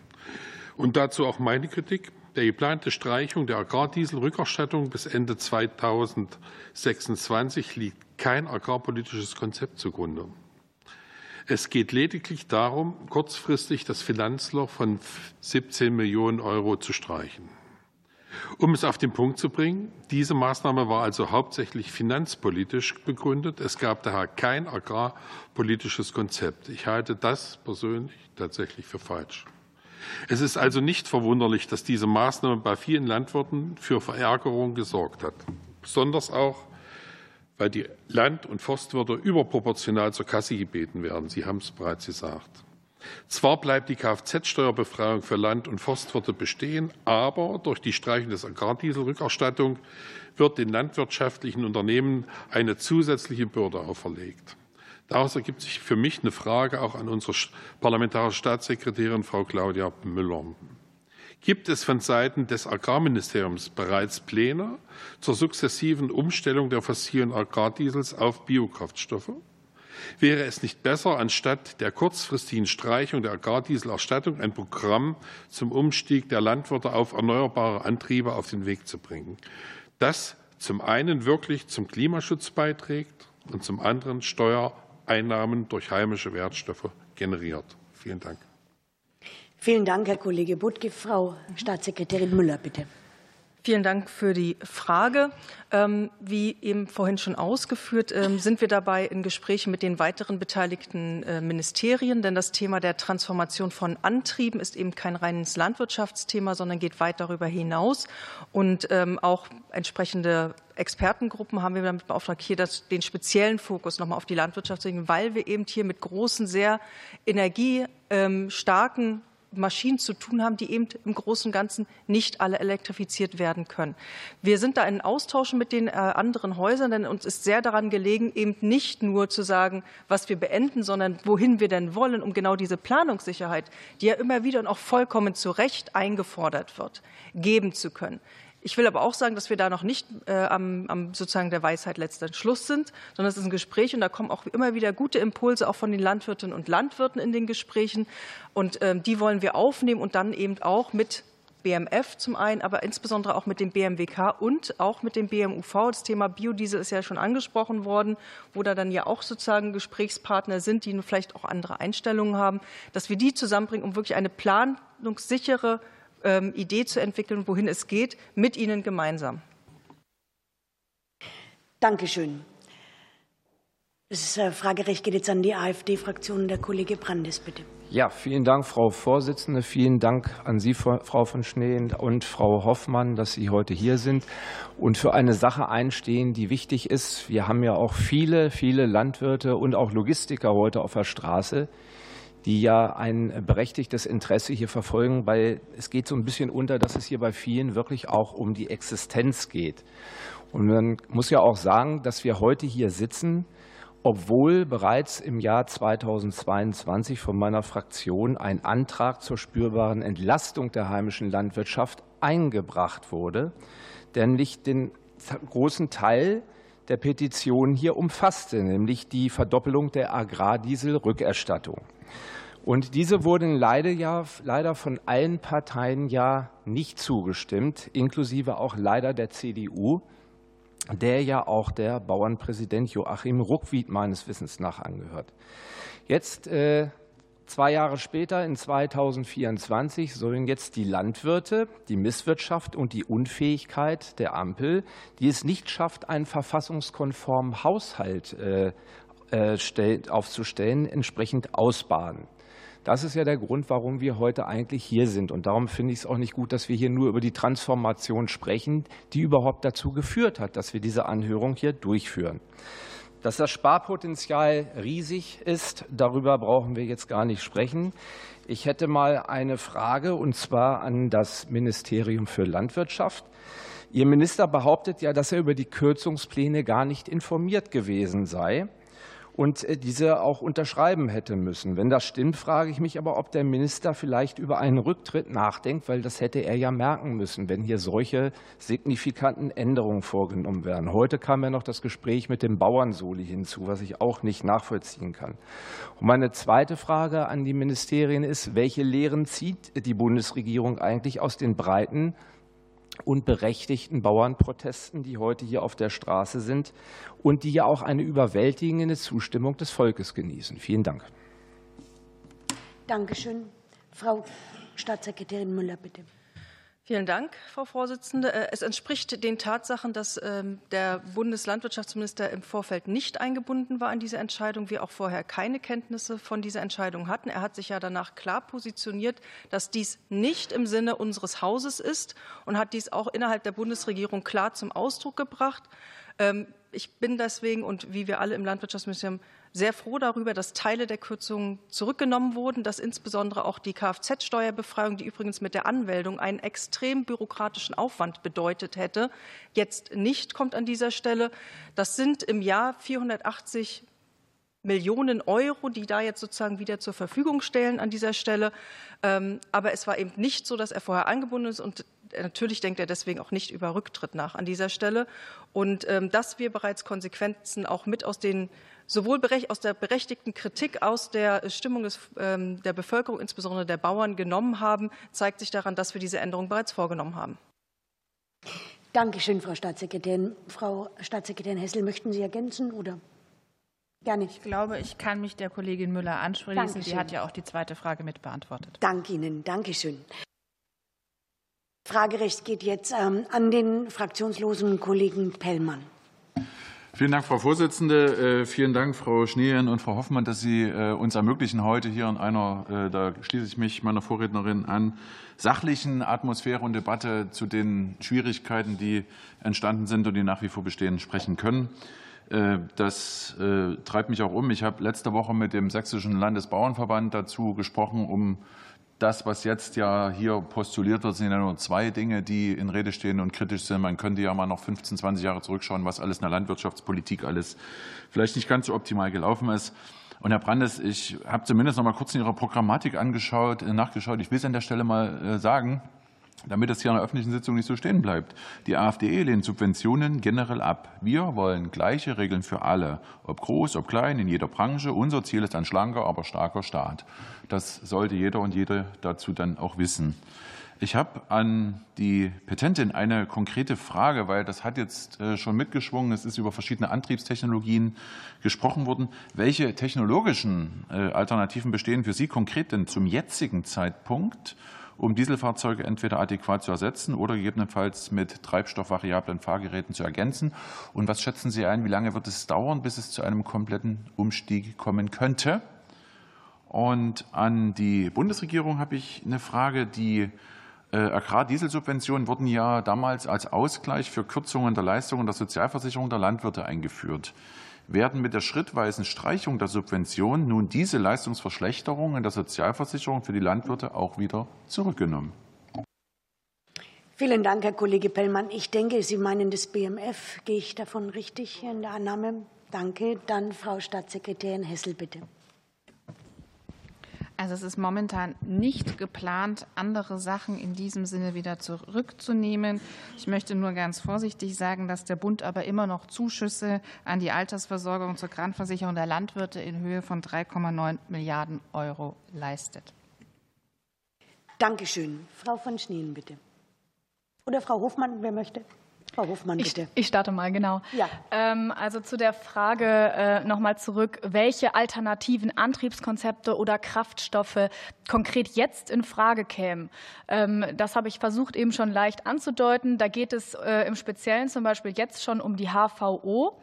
Und dazu auch meine Kritik der geplante Streichung der Agrardieselrückerstattung bis Ende 2026 liegt kein agrarpolitisches Konzept zugrunde. Es geht lediglich darum, kurzfristig das Finanzloch von 17 Millionen Euro zu streichen. Um es auf den Punkt zu bringen, diese Maßnahme war also hauptsächlich finanzpolitisch begründet. Es gab daher kein agrarpolitisches Konzept. Ich halte das persönlich tatsächlich für falsch. Es ist also nicht verwunderlich, dass diese Maßnahme bei vielen Landwirten für Verärgerung gesorgt hat. Besonders auch, weil die Land- und Forstwirte überproportional zur Kasse gebeten werden. Sie haben es bereits gesagt. Zwar bleibt die Kfz-Steuerbefreiung für Land- und Forstwirte bestehen, aber durch die Streichung des Agrardieselrückerstattung wird den landwirtschaftlichen Unternehmen eine zusätzliche Bürde auferlegt. Daraus ergibt sich für mich eine Frage auch an unsere parlamentarische Staatssekretärin Frau Claudia Müller. Gibt es von Seiten des Agrarministeriums bereits Pläne zur sukzessiven Umstellung der fossilen Agrardiesels auf Biokraftstoffe? Wäre es nicht besser, anstatt der kurzfristigen Streichung der Agrardieselerstattung ein Programm zum Umstieg der Landwirte auf erneuerbare Antriebe auf den Weg zu bringen, das zum einen wirklich zum Klimaschutz beiträgt und zum anderen Steuer- Einnahmen durch heimische Wertstoffe generiert. Vielen Dank. Vielen Dank, Herr Kollege Butke. Frau Staatssekretärin Müller, bitte. Vielen Dank für die Frage. Ähm, wie eben vorhin schon ausgeführt, ähm, sind wir dabei in Gesprächen mit den weiteren beteiligten äh, Ministerien, denn das Thema der Transformation von Antrieben ist eben kein reines Landwirtschaftsthema, sondern geht weit darüber hinaus. Und ähm, auch entsprechende Expertengruppen haben wir damit beauftragt, hier das, den speziellen Fokus nochmal auf die Landwirtschaft zu legen, weil wir eben hier mit großen, sehr energiestarken Maschinen zu tun haben, die eben im Großen und Ganzen nicht alle elektrifiziert werden können. Wir sind da in Austausch mit den äh, anderen Häusern, denn uns ist sehr daran gelegen, eben nicht nur zu sagen, was wir beenden, sondern wohin wir denn wollen, um genau diese Planungssicherheit, die ja immer wieder und auch vollkommen zu Recht eingefordert wird, geben zu können. Ich will aber auch sagen, dass wir da noch nicht äh, am, am, sozusagen der Weisheit letzten Schluss sind, sondern es ist ein Gespräch und da kommen auch immer wieder gute Impulse auch von den Landwirtinnen und Landwirten in den Gesprächen und äh, die wollen wir aufnehmen und dann eben auch mit BMF zum einen, aber insbesondere auch mit dem BMWK und auch mit dem BMUV. Das Thema Biodiesel ist ja schon angesprochen worden, wo da dann ja auch sozusagen Gesprächspartner sind, die vielleicht auch andere Einstellungen haben, dass wir die zusammenbringen, um wirklich eine planungssichere ähm, Idee zu entwickeln, wohin es geht, mit Ihnen gemeinsam. Dankeschön. Das äh, Fragerecht geht jetzt an die AfD-Fraktion. Der Kollege Brandes, bitte. Ja, vielen Dank, Frau Vorsitzende. Vielen Dank an Sie, Frau von Schnee und Frau Hoffmann, dass Sie heute hier sind und für eine Sache einstehen, die wichtig ist. Wir haben ja auch viele, viele Landwirte und auch Logistiker heute auf der Straße, die ja ein berechtigtes Interesse hier verfolgen, weil es geht so ein bisschen unter, dass es hier bei vielen wirklich auch um die Existenz geht. Und man muss ja auch sagen, dass wir heute hier sitzen, obwohl bereits im Jahr 2022 von meiner Fraktion ein Antrag zur spürbaren Entlastung der heimischen Landwirtschaft eingebracht wurde, der nämlich den großen Teil der Petition hier umfasste, nämlich die Verdoppelung der Agrardieselrückerstattung. Und diese wurden leider ja leider von allen Parteien ja nicht zugestimmt, inklusive auch leider der CDU, der ja auch der Bauernpräsident Joachim Ruckwied meines Wissens nach angehört. Jetzt äh, Zwei Jahre später, in 2024, sollen jetzt die Landwirte, die Misswirtschaft und die Unfähigkeit der Ampel, die es nicht schafft, einen verfassungskonformen Haushalt äh, aufzustellen, entsprechend ausbaden. Das ist ja der Grund, warum wir heute eigentlich hier sind. Und darum finde ich es auch nicht gut, dass wir hier nur über die Transformation sprechen, die überhaupt dazu geführt hat, dass wir diese Anhörung hier durchführen. Dass das Sparpotenzial riesig ist, darüber brauchen wir jetzt gar nicht sprechen. Ich hätte mal eine Frage, und zwar an das Ministerium für Landwirtschaft. Ihr Minister behauptet ja, dass er über die Kürzungspläne gar nicht informiert gewesen sei und äh, diese auch unterschreiben hätte müssen. Wenn das stimmt, frage ich mich aber, ob der Minister vielleicht über einen Rücktritt nachdenkt, weil das hätte er ja merken müssen, wenn hier solche signifikanten Änderungen vorgenommen werden. Heute kam ja noch das Gespräch mit dem Bauernsoli hinzu, was ich auch nicht nachvollziehen kann. Und meine zweite Frage an die Ministerien ist, welche Lehren zieht die Bundesregierung eigentlich aus den breiten und berechtigten Bauernprotesten, die heute hier auf der Straße sind und die ja auch eine überwältigende Zustimmung des Volkes genießen. Vielen Dank. Dankeschön. Frau Staatssekretärin Müller, bitte. Vielen Dank, Frau Vorsitzende. Äh, es entspricht den Tatsachen, dass ähm, der Bundeslandwirtschaftsminister im Vorfeld nicht eingebunden war an diese Entscheidung, wir auch vorher keine Kenntnisse von dieser Entscheidung hatten. Er hat sich ja danach klar positioniert, dass dies nicht im Sinne unseres Hauses ist und hat dies auch innerhalb der Bundesregierung klar zum Ausdruck gebracht. Ähm, ich bin deswegen und wie wir alle im Landwirtschaftsministerium sehr froh darüber, dass Teile der Kürzungen zurückgenommen wurden, dass insbesondere auch die Kfz-Steuerbefreiung, die übrigens mit der Anmeldung einen extrem bürokratischen Aufwand bedeutet hätte, jetzt nicht kommt an dieser Stelle. Das sind im Jahr 480 Millionen Euro, die da jetzt sozusagen wieder zur Verfügung stellen an dieser Stelle. Ähm, aber es war eben nicht so, dass er vorher angebunden ist und natürlich denkt er deswegen auch nicht über Rücktritt nach an dieser Stelle. Und ähm, dass wir bereits Konsequenzen auch mit aus den sowohl aus der berechtigten Kritik aus der Stimmung des, ähm, der Bevölkerung, insbesondere der Bauern, genommen haben, zeigt sich daran, dass wir diese Änderung bereits vorgenommen haben. Danke schön, Frau Staatssekretärin. Frau Staatssekretärin Hessel, möchten Sie ergänzen oder? Gerne. Ich glaube, ich kann mich der Kollegin Müller anschließen. Dankeschön. Die hat ja auch die zweite Frage mit beantwortet. Danke Ihnen. Dankeschön. Fragerecht geht jetzt ähm, an den fraktionslosen Kollegen Pellmann. Vielen Dank, Frau Vorsitzende. Äh, vielen Dank, Frau Schneehen und Frau Hoffmann, dass Sie äh, uns ermöglichen, heute hier in einer, äh, da schließe ich mich meiner Vorrednerin an, sachlichen Atmosphäre und Debatte zu den Schwierigkeiten, die entstanden sind und die nach wie vor bestehen, sprechen können. Das treibt mich auch um. Ich habe letzte Woche mit dem Sächsischen Landesbauernverband dazu gesprochen, um das, was jetzt ja hier postuliert wird, sind ja nur zwei Dinge, die in Rede stehen und kritisch sind. Man könnte ja mal noch 15, 20 Jahre zurückschauen, was alles in der Landwirtschaftspolitik alles vielleicht nicht ganz so optimal gelaufen ist. Und Herr Brandes, ich habe zumindest noch mal kurz in Ihrer Programmatik angeschaut, nachgeschaut. Ich will es an der Stelle mal äh, sagen damit es hier in der öffentlichen Sitzung nicht so stehen bleibt. Die AfD lehnt Subventionen generell ab. Wir wollen gleiche Regeln für alle, ob groß, ob klein, in jeder Branche. Unser Ziel ist ein schlanker, aber starker Staat. Das sollte jeder und jede dazu dann auch wissen. Ich habe an die Petentin eine konkrete Frage, weil das hat jetzt äh, schon mitgeschwungen. Es ist über verschiedene Antriebstechnologien gesprochen worden. Welche technologischen äh, Alternativen bestehen für Sie konkret denn zum jetzigen Zeitpunkt? Um Dieselfahrzeuge entweder adäquat zu ersetzen oder gegebenenfalls mit treibstoffvariablen Fahrgeräten zu ergänzen? Und was schätzen Sie ein, wie lange wird es dauern, bis es zu einem kompletten Umstieg kommen könnte? Und an die Bundesregierung habe ich eine Frage, die äh, Agrardieselsubventionen wurden ja damals als Ausgleich für Kürzungen der Leistungen der Sozialversicherung der Landwirte eingeführt werden mit der schrittweisen Streichung der Subvention nun diese Leistungsverschlechterungen in der Sozialversicherung für die Landwirte auch wieder zurückgenommen. Vielen Dank, Herr Kollege Pellmann. Ich denke, Sie meinen das BMF. Gehe ich davon richtig in der Annahme? Danke. Dann Frau Staatssekretärin Hessel, bitte. Also es ist momentan nicht geplant, andere Sachen in diesem Sinne wieder zurückzunehmen. Ich möchte nur ganz vorsichtig sagen, dass der Bund aber immer noch Zuschüsse an die Altersversorgung zur Krankenversicherung der Landwirte in Höhe von 3,9 Milliarden Euro leistet. Dankeschön. Frau von Schneen, bitte. Oder Frau Hofmann, wer möchte? Frau Hofmann, bitte. Ich, ich starte mal, genau. Ja. Ähm, also zu der Frage äh, nochmal zurück, welche alternativen Antriebskonzepte oder Kraftstoffe konkret jetzt in Frage kämen. Ähm, das habe ich versucht eben schon leicht anzudeuten. Da geht es äh, im Speziellen zum Beispiel jetzt schon um die HVO,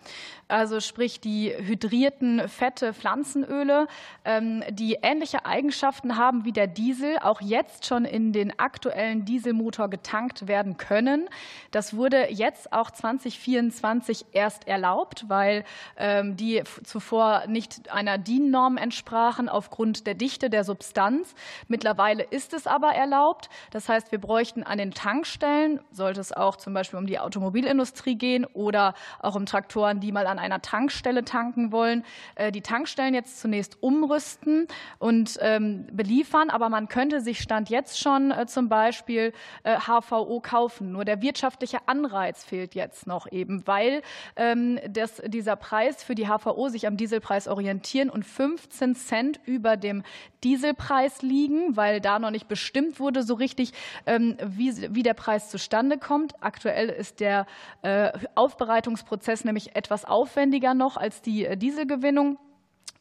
also sprich die hydrierten Fette, Pflanzenöle, ähm, die ähnliche Eigenschaften haben wie der Diesel, auch jetzt schon in den aktuellen Dieselmotor getankt werden können. Das wurde jetzt auch 2024 erst erlaubt, weil ähm, die zuvor nicht einer DIN-Norm entsprachen aufgrund der Dichte der Substanz. Mittlerweile ist es aber erlaubt. Das heißt, wir bräuchten an den Tankstellen, sollte es auch zum Beispiel um die Automobilindustrie gehen oder auch um Traktoren, die mal an einer Tankstelle tanken wollen, äh, die Tankstellen jetzt zunächst umrüsten und ähm, beliefern. Aber man könnte sich Stand jetzt schon äh, zum Beispiel HVO äh, kaufen. Nur der wirtschaftliche Anreiz fehlt jetzt noch eben, weil ähm, das, dieser Preis für die HVO sich am Dieselpreis orientieren und 15 Cent über dem Dieselpreis liegen, weil da noch nicht bestimmt wurde so richtig, ähm, wie, wie der Preis zustande kommt. Aktuell ist der Aufbereitungsprozess nämlich etwas aufwendiger noch als die Dieselgewinnung.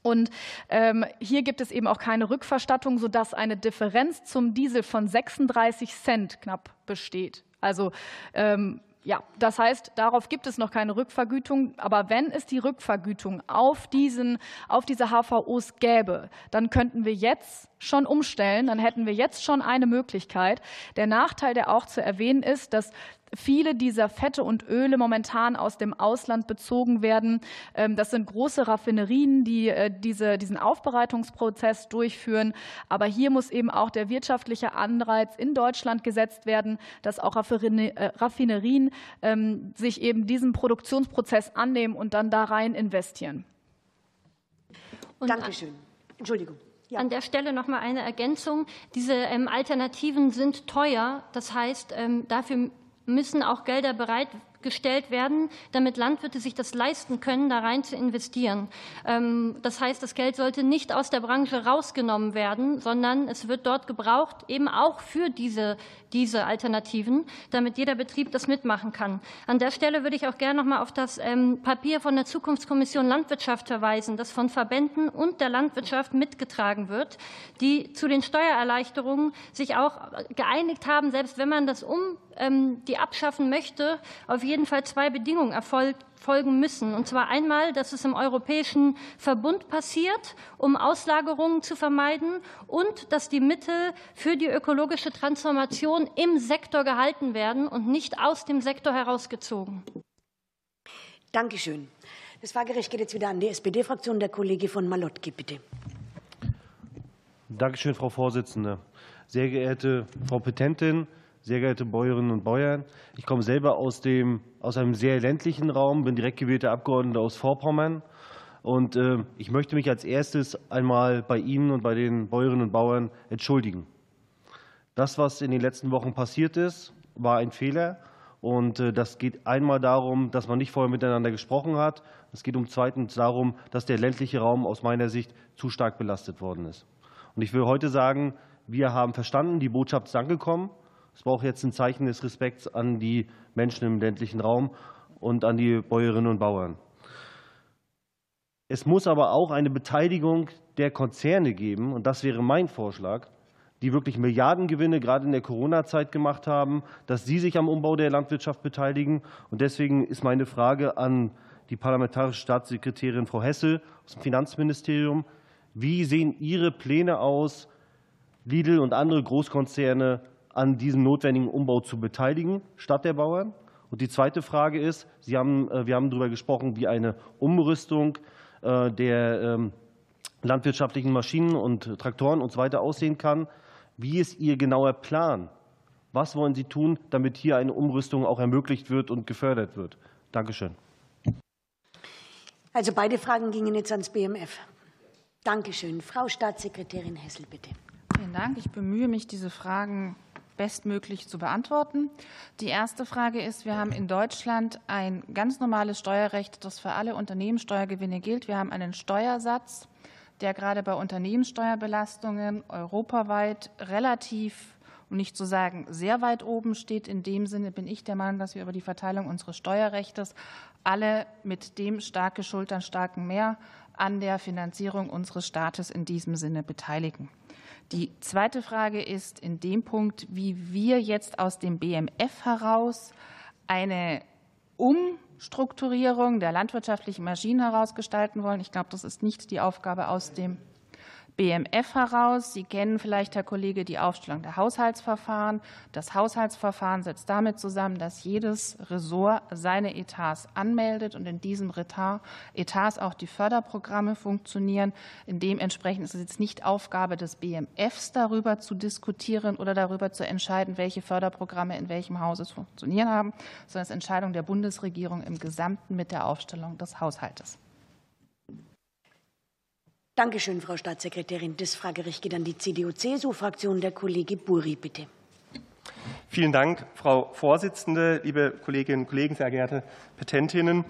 Und ähm, hier gibt es eben auch keine Rückverstattung, sodass eine Differenz zum Diesel von 36 Cent knapp besteht. Also ähm, ja, das heißt, darauf gibt es noch keine Rückvergütung. Aber wenn es die Rückvergütung auf, diesen, auf diese HVOs gäbe, dann könnten wir jetzt schon umstellen. Dann hätten wir jetzt schon eine Möglichkeit. Der Nachteil, der auch zu erwähnen ist, dass viele dieser Fette und Öle momentan aus dem Ausland bezogen werden. Ähm, das sind große Raffinerien, die äh, diese, diesen Aufbereitungsprozess durchführen. Aber hier muss eben auch der wirtschaftliche Anreiz in Deutschland gesetzt werden, dass auch äh, Raffinerien ähm, sich eben diesem Produktionsprozess annehmen und dann da rein investieren. Und Dankeschön. Entschuldigung. Ja. An der Stelle noch mal eine Ergänzung. Diese ähm, Alternativen sind teuer. Das heißt, dafür müssen auch Gelder bereitgestellt werden, damit Landwirte sich das leisten können, da rein zu investieren. Ähm, das heißt, das Geld sollte nicht aus der Branche rausgenommen werden, sondern es wird dort gebraucht, eben auch für diese diese Alternativen, damit jeder Betrieb das mitmachen kann. An der Stelle würde ich auch gerne noch mal auf das ähm, Papier von der Zukunftskommission Landwirtschaft verweisen, das von Verbänden und der Landwirtschaft mitgetragen wird, die zu den Steuererleichterungen sich auch geeinigt haben, selbst wenn man das um ähm, die abschaffen möchte, auf jeden Fall zwei Bedingungen erfolgt folgen müssen. Und zwar einmal, dass es im Europäischen Verbund passiert, um Auslagerungen zu vermeiden und dass die Mittel für die ökologische Transformation im Sektor gehalten werden und nicht aus dem Sektor herausgezogen. Dankeschön. Das Fragerecht geht jetzt wieder an die SPD-Fraktion. Der Kollege von Malotki, bitte. Dankeschön, Frau Vorsitzende. Sehr geehrte Frau Petentin, sehr geehrte Bäuerinnen und Bauern. Ich komme selber aus, dem, aus einem sehr ländlichen Raum, bin direkt gewählter Abgeordneter aus Vorpommern. Und äh, ich möchte mich als erstes einmal bei Ihnen und bei den Bäuerinnen und Bauern entschuldigen. Das, was in den letzten Wochen passiert ist, war ein Fehler. Und äh, das geht einmal darum, dass man nicht vorher miteinander gesprochen hat. Es geht um zweitens darum, dass der ländliche Raum aus meiner Sicht zu stark belastet worden ist. Und ich will heute sagen, wir haben verstanden, die Botschaft ist angekommen. Es braucht jetzt ein Zeichen des Respekts an die Menschen im ländlichen Raum und an die Bäuerinnen und Bauern. Es muss aber auch eine Beteiligung der Konzerne geben, und das wäre mein Vorschlag, die wirklich Milliardengewinne gerade in der Corona-Zeit gemacht haben, dass sie sich am Umbau der Landwirtschaft beteiligen. Und deswegen ist meine Frage an die parlamentarische Staatssekretärin Frau Hessel aus dem Finanzministerium. Wie sehen Ihre Pläne aus, Lidl und andere Großkonzerne an diesem notwendigen Umbau zu beteiligen, statt der Bauern? Und die zweite Frage ist, Sie haben, äh, wir haben darüber gesprochen, wie eine Umrüstung äh, der ähm, landwirtschaftlichen Maschinen und Traktoren und so weiter aussehen kann. Wie ist Ihr genauer Plan? Was wollen Sie tun, damit hier eine Umrüstung auch ermöglicht wird und gefördert wird? Dankeschön. Also beide Fragen gingen jetzt ans BMF. Dankeschön. Frau Staatssekretärin Hessel, bitte. Vielen Dank. Ich bemühe mich, diese Fragen bestmöglich zu beantworten. Die erste Frage ist, wir haben in Deutschland ein ganz normales Steuerrecht, das für alle Unternehmenssteuergewinne gilt. Wir haben einen Steuersatz, der gerade bei Unternehmenssteuerbelastungen europaweit relativ um nicht zu sagen sehr weit oben steht. In dem Sinne bin ich der Meinung, dass wir über die Verteilung unseres Steuerrechts alle mit dem starke Schultern, starken Mehr an der Finanzierung unseres Staates in diesem Sinne beteiligen. Die zweite Frage ist in dem Punkt, wie wir jetzt aus dem BMF heraus eine Umstrukturierung der landwirtschaftlichen Maschinen herausgestalten wollen. Ich glaube, das ist nicht die Aufgabe aus dem BMF heraus. Sie kennen vielleicht, Herr Kollege, die Aufstellung der Haushaltsverfahren. Das Haushaltsverfahren setzt damit zusammen, dass jedes Ressort seine Etats anmeldet und in diesem Etats auch die Förderprogramme funktionieren. In dementsprechend ist es jetzt nicht Aufgabe des BMFs, darüber zu diskutieren oder darüber zu entscheiden, welche Förderprogramme in welchem Haus es funktionieren haben, sondern es ist Entscheidung der Bundesregierung im Gesamten mit der Aufstellung des Haushaltes. Danke schön, Frau Staatssekretärin. Das Fragerecht geht an die CDU-CSU-Fraktion. Der Kollege Buri, bitte. Vielen Dank, Frau Vorsitzende, liebe Kolleginnen und Kollegen, sehr geehrte Petentinnen.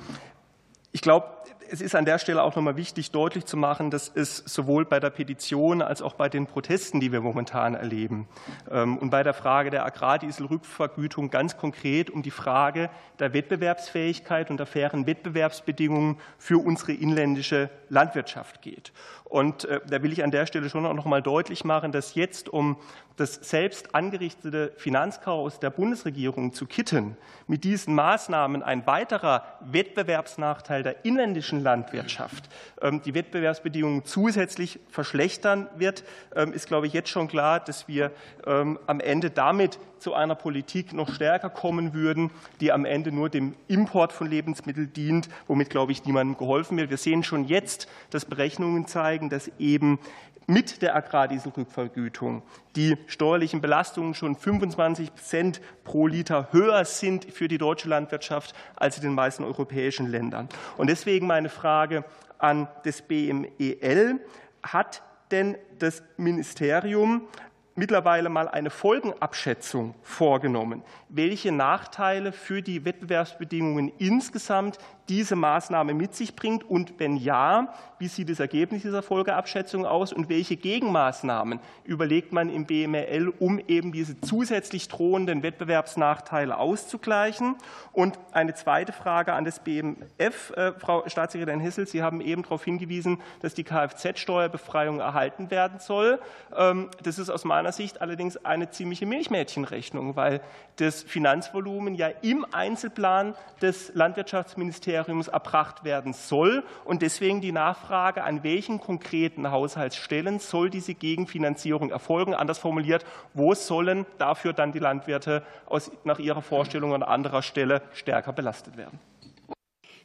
Ich glaube, es ist an der Stelle auch noch mal wichtig, deutlich zu machen, dass es sowohl bei der Petition als auch bei den Protesten, die wir momentan erleben, ähm, und bei der Frage der Agrardieselrückvergütung ganz konkret um die Frage der Wettbewerbsfähigkeit und der fairen Wettbewerbsbedingungen für unsere inländische Landwirtschaft geht. Und äh, da will ich an der Stelle schon auch noch mal deutlich machen, dass jetzt, um das selbst angerichtete Finanzchaos der Bundesregierung zu kitten, mit diesen Maßnahmen ein weiterer Wettbewerbsnachteil der inländischen Landwirtschaft ähm, die Wettbewerbsbedingungen zusätzlich verschlechtern wird, ähm, ist, glaube ich, jetzt schon klar, dass wir am Ende damit zu einer Politik noch stärker kommen würden, die am Ende nur dem Import von Lebensmitteln dient, womit, glaube ich, niemandem geholfen wird. Wir sehen schon jetzt, dass Berechnungen zeigen, dass eben mit der Agrardieselrückvergütung die steuerlichen Belastungen schon 25 Cent pro Liter höher sind für die deutsche Landwirtschaft als in den meisten europäischen Ländern. Und deswegen meine Frage an das BMEL. Hat denn das Ministerium mittlerweile mal eine Folgenabschätzung vorgenommen, welche Nachteile für die Wettbewerbsbedingungen insgesamt diese Maßnahme mit sich bringt und wenn ja, wie sieht das Ergebnis dieser Folgeabschätzung aus und welche Gegenmaßnahmen überlegt man im BMRL, um eben diese zusätzlich drohenden Wettbewerbsnachteile auszugleichen? Und eine zweite Frage an das BMF, äh, Frau Staatssekretärin Hessel, Sie haben eben darauf hingewiesen, dass die Kfz-Steuerbefreiung erhalten werden soll. Ähm, das ist aus meiner Sicht allerdings eine ziemliche Milchmädchenrechnung, weil das Finanzvolumen ja im Einzelplan des Landwirtschaftsministeriums Ministeriums erbracht werden soll. Und deswegen die Nachfrage, an welchen konkreten Haushaltsstellen soll diese Gegenfinanzierung erfolgen? Anders formuliert, wo sollen dafür dann die Landwirte aus, nach ihrer Vorstellung an anderer Stelle stärker belastet werden?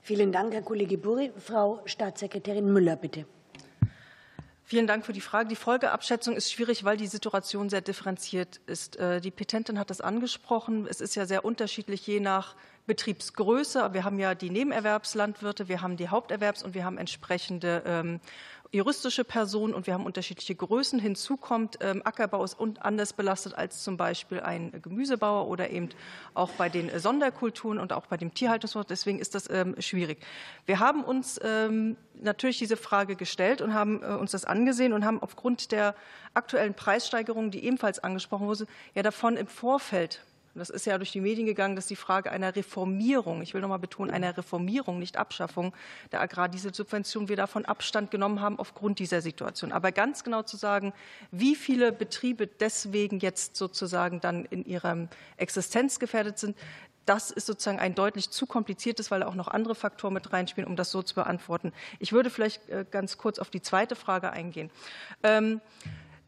Vielen Dank, Herr Kollege Buri. Frau Staatssekretärin Müller, bitte. Vielen Dank für die Frage. Die Folgeabschätzung ist schwierig, weil die Situation sehr differenziert ist. Äh, die Petentin hat das angesprochen. Es ist ja sehr unterschiedlich je nach Betriebsgröße. Wir haben ja die Nebenerwerbslandwirte, wir haben die Haupterwerbs- und wir haben entsprechende ähm, juristische Personen und wir haben unterschiedliche Größen. Hinzu kommt, ähm, Ackerbau ist anders belastet als zum Beispiel ein Gemüsebauer oder eben auch bei den Sonderkulturen und auch bei dem Tierhaltungswort. Deswegen ist das ähm, schwierig. Wir haben uns ähm, natürlich diese Frage gestellt und haben äh, uns das angesehen und haben aufgrund der aktuellen Preissteigerungen, die ebenfalls angesprochen wurde, ja davon im Vorfeld das ist ja durch die Medien gegangen, dass die Frage einer Reformierung, ich will noch mal betonen, einer Reformierung, nicht Abschaffung der Agrardieselsubvention, wir davon Abstand genommen haben aufgrund dieser Situation. Aber ganz genau zu sagen, wie viele Betriebe deswegen jetzt sozusagen dann in ihrer Existenz gefährdet sind, das ist sozusagen ein deutlich zu kompliziertes, weil auch noch andere Faktoren mit reinspielen, um das so zu beantworten. Ich würde vielleicht äh, ganz kurz auf die zweite Frage eingehen. Ähm,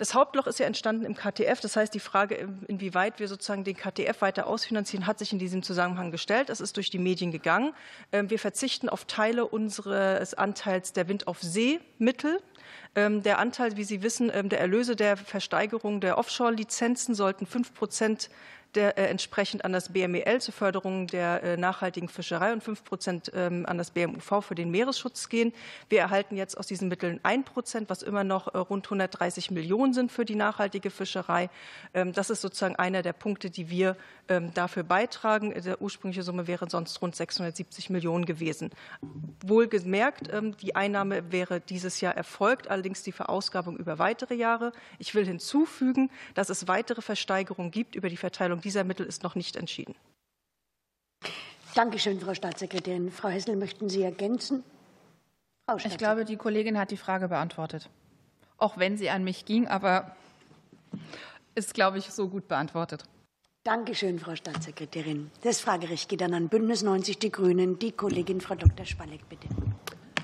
das Hauptloch ist ja entstanden im KTF. Das heißt, die Frage, inwieweit wir sozusagen den KTF weiter ausfinanzieren, hat sich in diesem Zusammenhang gestellt. Das ist durch die Medien gegangen. Ähm, wir verzichten auf Teile unseres Anteils der Wind auf See Mittel. Ähm, der Anteil, wie Sie wissen, ähm, der Erlöse der Versteigerung der Offshore-Lizenzen sollten fünf Prozent der, äh, entsprechend an das BMEL zur Förderung der äh, nachhaltigen Fischerei und 5 Prozent ähm, an das BMUV für den Meeresschutz gehen. Wir erhalten jetzt aus diesen Mitteln 1 Prozent, was immer noch äh, rund 130 Millionen sind für die nachhaltige Fischerei. Ähm, das ist sozusagen einer der Punkte, die wir ähm, dafür beitragen. Die ursprüngliche Summe wäre sonst rund 670 Millionen gewesen. Wohlgemerkt, ähm, die Einnahme wäre dieses Jahr erfolgt, allerdings die Verausgabung über weitere Jahre. Ich will hinzufügen, dass es weitere Versteigerungen gibt über die Verteilung Verwendung dieser Mittel ist noch nicht entschieden. Danke schön, Frau Staatssekretärin. Frau Hessel, möchten Sie ergänzen? ich glaube, die Kollegin hat die Frage beantwortet. Auch wenn sie an mich ging, aber ist, glaube ich, so gut beantwortet. Dankeschön, Frau Staatssekretärin. Das Fragerecht geht dann an Bündnis 90 Die Grünen. Die Kollegin Frau Dr. Spalleck, bitte.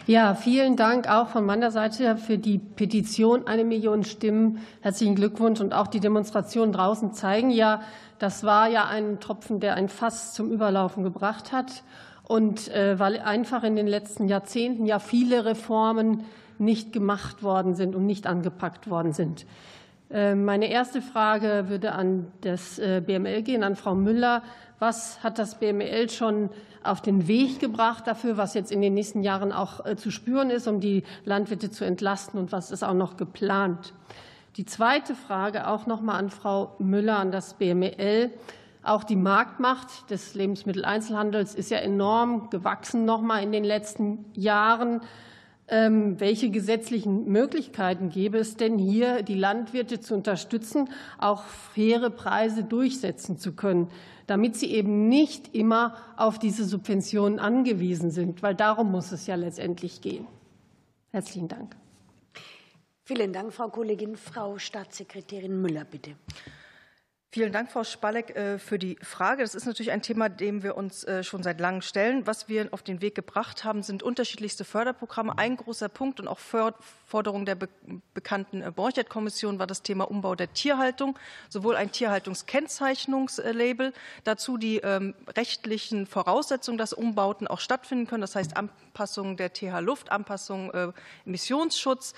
Ja, vielen Dank auch von meiner Seite für die Petition Eine Million Stimmen. Herzlichen Glückwunsch. Und auch die Demonstrationen draußen zeigen ja, das war ja ein Tropfen, der ein Fass zum Überlaufen gebracht hat. Und äh, weil einfach in den letzten Jahrzehnten ja viele Reformen nicht gemacht worden sind und nicht angepackt worden sind. Äh, meine erste Frage würde an das äh, BML gehen, an Frau Müller. Was hat das BML schon auf den Weg gebracht dafür, was jetzt in den nächsten Jahren auch äh, zu spüren ist, um die Landwirte zu entlasten und was ist auch noch geplant? Die zweite Frage auch noch mal an Frau Müller, an das BML. Auch die Marktmacht des Lebensmitteleinzelhandels ist ja enorm gewachsen noch mal in den letzten Jahren. Ähm, welche gesetzlichen Möglichkeiten gäbe es denn hier, die Landwirte zu unterstützen, auch faire Preise durchsetzen zu können, damit sie eben nicht immer auf diese Subventionen angewiesen sind? Weil darum muss es ja letztendlich gehen. Herzlichen Dank. Vielen Dank, Frau Kollegin. Frau Staatssekretärin Müller, bitte. Vielen Dank, Frau Spalleck, äh, für die Frage. Das ist natürlich ein Thema, dem wir uns äh, schon seit langem stellen. Was wir auf den Weg gebracht haben, sind unterschiedlichste Förderprogramme. Ein großer Punkt und auch Forderung der bekannten äh, Borchert-Kommission war das Thema Umbau der Tierhaltung, sowohl ein Tierhaltungskennzeichnungslabel, dazu die ähm, rechtlichen Voraussetzungen, dass Umbauten auch stattfinden können, das heißt Anpassung der TH-Luft, Anpassung Emissionsschutz,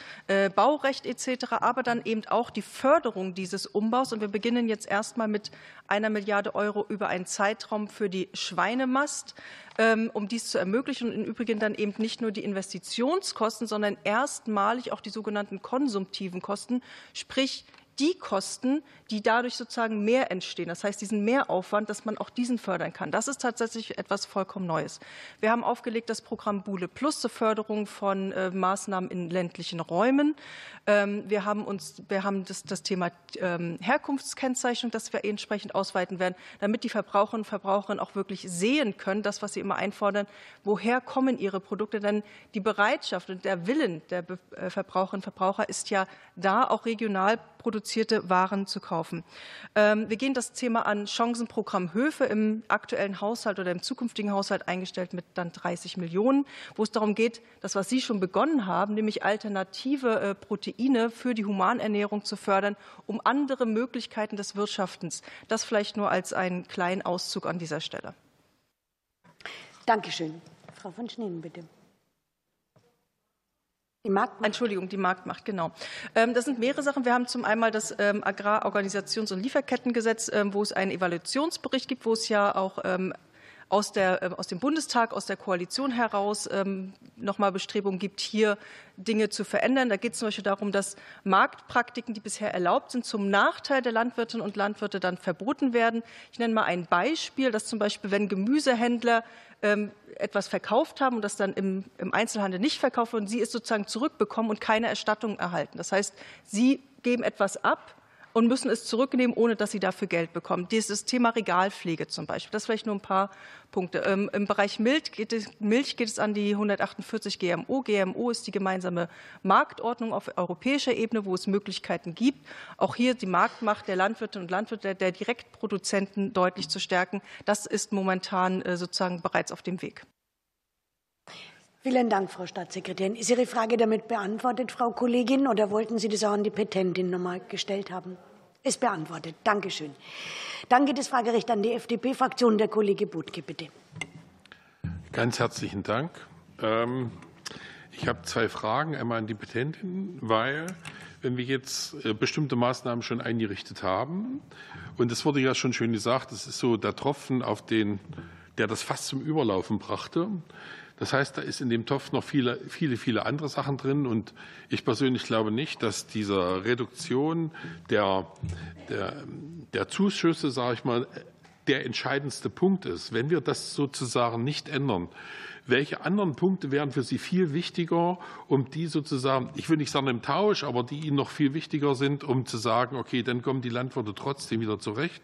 Baurecht etc., aber dann eben auch die Förderung dieses Umbaus. Und wir beginnen jetzt erst erstmal mit einer Milliarde Euro über einen Zeitraum für die Schweinemast, ähm, um dies zu ermöglichen und im Übrigen dann eben nicht nur die Investitionskosten, sondern erstmalig auch die sogenannten konsumtiven Kosten, sprich die Kosten, die dadurch sozusagen mehr entstehen. Das heißt, diesen Mehraufwand, dass man auch diesen fördern kann. Das ist tatsächlich etwas vollkommen Neues. Wir haben aufgelegt das Programm Bule Plus zur Förderung von äh, Maßnahmen in ländlichen Räumen. Ähm, wir haben uns, wir haben das, das Thema ähm, Herkunftskennzeichnung, das wir entsprechend ausweiten werden, damit die Verbraucherinnen und Verbraucher auch wirklich sehen können, das, was sie immer einfordern, woher kommen ihre Produkte. Denn die Bereitschaft und der Willen der äh, Verbraucherinnen und Verbraucher ist ja da, auch regional produzierte Waren zu kaufen. Ähm, wir gehen das Thema an Chancenprogramm Höfe im aktuellen Haushalt oder im zukünftigen Haushalt eingestellt mit dann 30 Millionen, wo es darum geht, das, was Sie schon begonnen haben, nämlich alternative äh, Proteine für die Humanernährung zu fördern, um andere Möglichkeiten des Wirtschaftens. Das vielleicht nur als einen kleinen Auszug an dieser Stelle. Dankeschön. Frau von Schneen, bitte. Die Marktmacht. Entschuldigung, die Marktmacht, genau. Ähm, das sind mehrere Sachen. Wir haben zum einen das ähm, Agrarorganisations- und Lieferkettengesetz, ähm, wo es einen Evaluationsbericht gibt, wo es ja auch aus, der, aus dem Bundestag, aus der Koalition heraus nochmal Bestrebungen gibt, hier Dinge zu verändern. Da geht es zum Beispiel darum, dass Marktpraktiken, die bisher erlaubt sind, zum Nachteil der Landwirtinnen und Landwirte dann verboten werden. Ich nenne mal ein Beispiel, dass zum Beispiel, wenn Gemüsehändler ähm, etwas verkauft haben und das dann im, im Einzelhandel nicht verkauft und sie es sozusagen zurückbekommen und keine Erstattung erhalten. Das heißt, sie geben etwas ab, und müssen es zurücknehmen, ohne dass sie dafür Geld bekommen. Dieses Thema Regalpflege zum Beispiel, das vielleicht nur ein paar Punkte. Ähm, Im Bereich Milch geht, es, Milch geht es an die 148 GMO. GMO ist die gemeinsame Marktordnung auf europäischer Ebene, wo es Möglichkeiten gibt, auch hier die Marktmacht der Landwirte und Landwirte, der Direktproduzenten deutlich zu stärken. Das ist momentan äh, sozusagen bereits auf dem Weg. Vielen Dank, Frau Staatssekretärin. Ist Ihre Frage damit beantwortet, Frau Kollegin, oder wollten Sie das auch an die Petentin noch mal gestellt haben? Ist beantwortet. Dankeschön. Dann geht das Fragerecht an die FDP-Fraktion. Der Kollege Budke, bitte. Ganz herzlichen Dank. Ähm, ich habe zwei Fragen. Einmal an die Petentin, weil wenn wir jetzt äh, bestimmte Maßnahmen schon eingerichtet haben, und es wurde ja schon schön gesagt, das ist so der Tropfen, auf den, der das fast zum Überlaufen brachte. Das heißt, da ist in dem Topf noch viele, viele, viele andere Sachen drin. Und ich persönlich glaube nicht, dass diese Reduktion der, der, der Zuschüsse, sage ich mal, der entscheidendste Punkt ist. Wenn wir das sozusagen nicht ändern, welche anderen Punkte wären für Sie viel wichtiger, um die sozusagen, ich will nicht sagen im Tausch, aber die Ihnen noch viel wichtiger sind, um zu sagen, okay, dann kommen die Landwirte trotzdem wieder zurecht?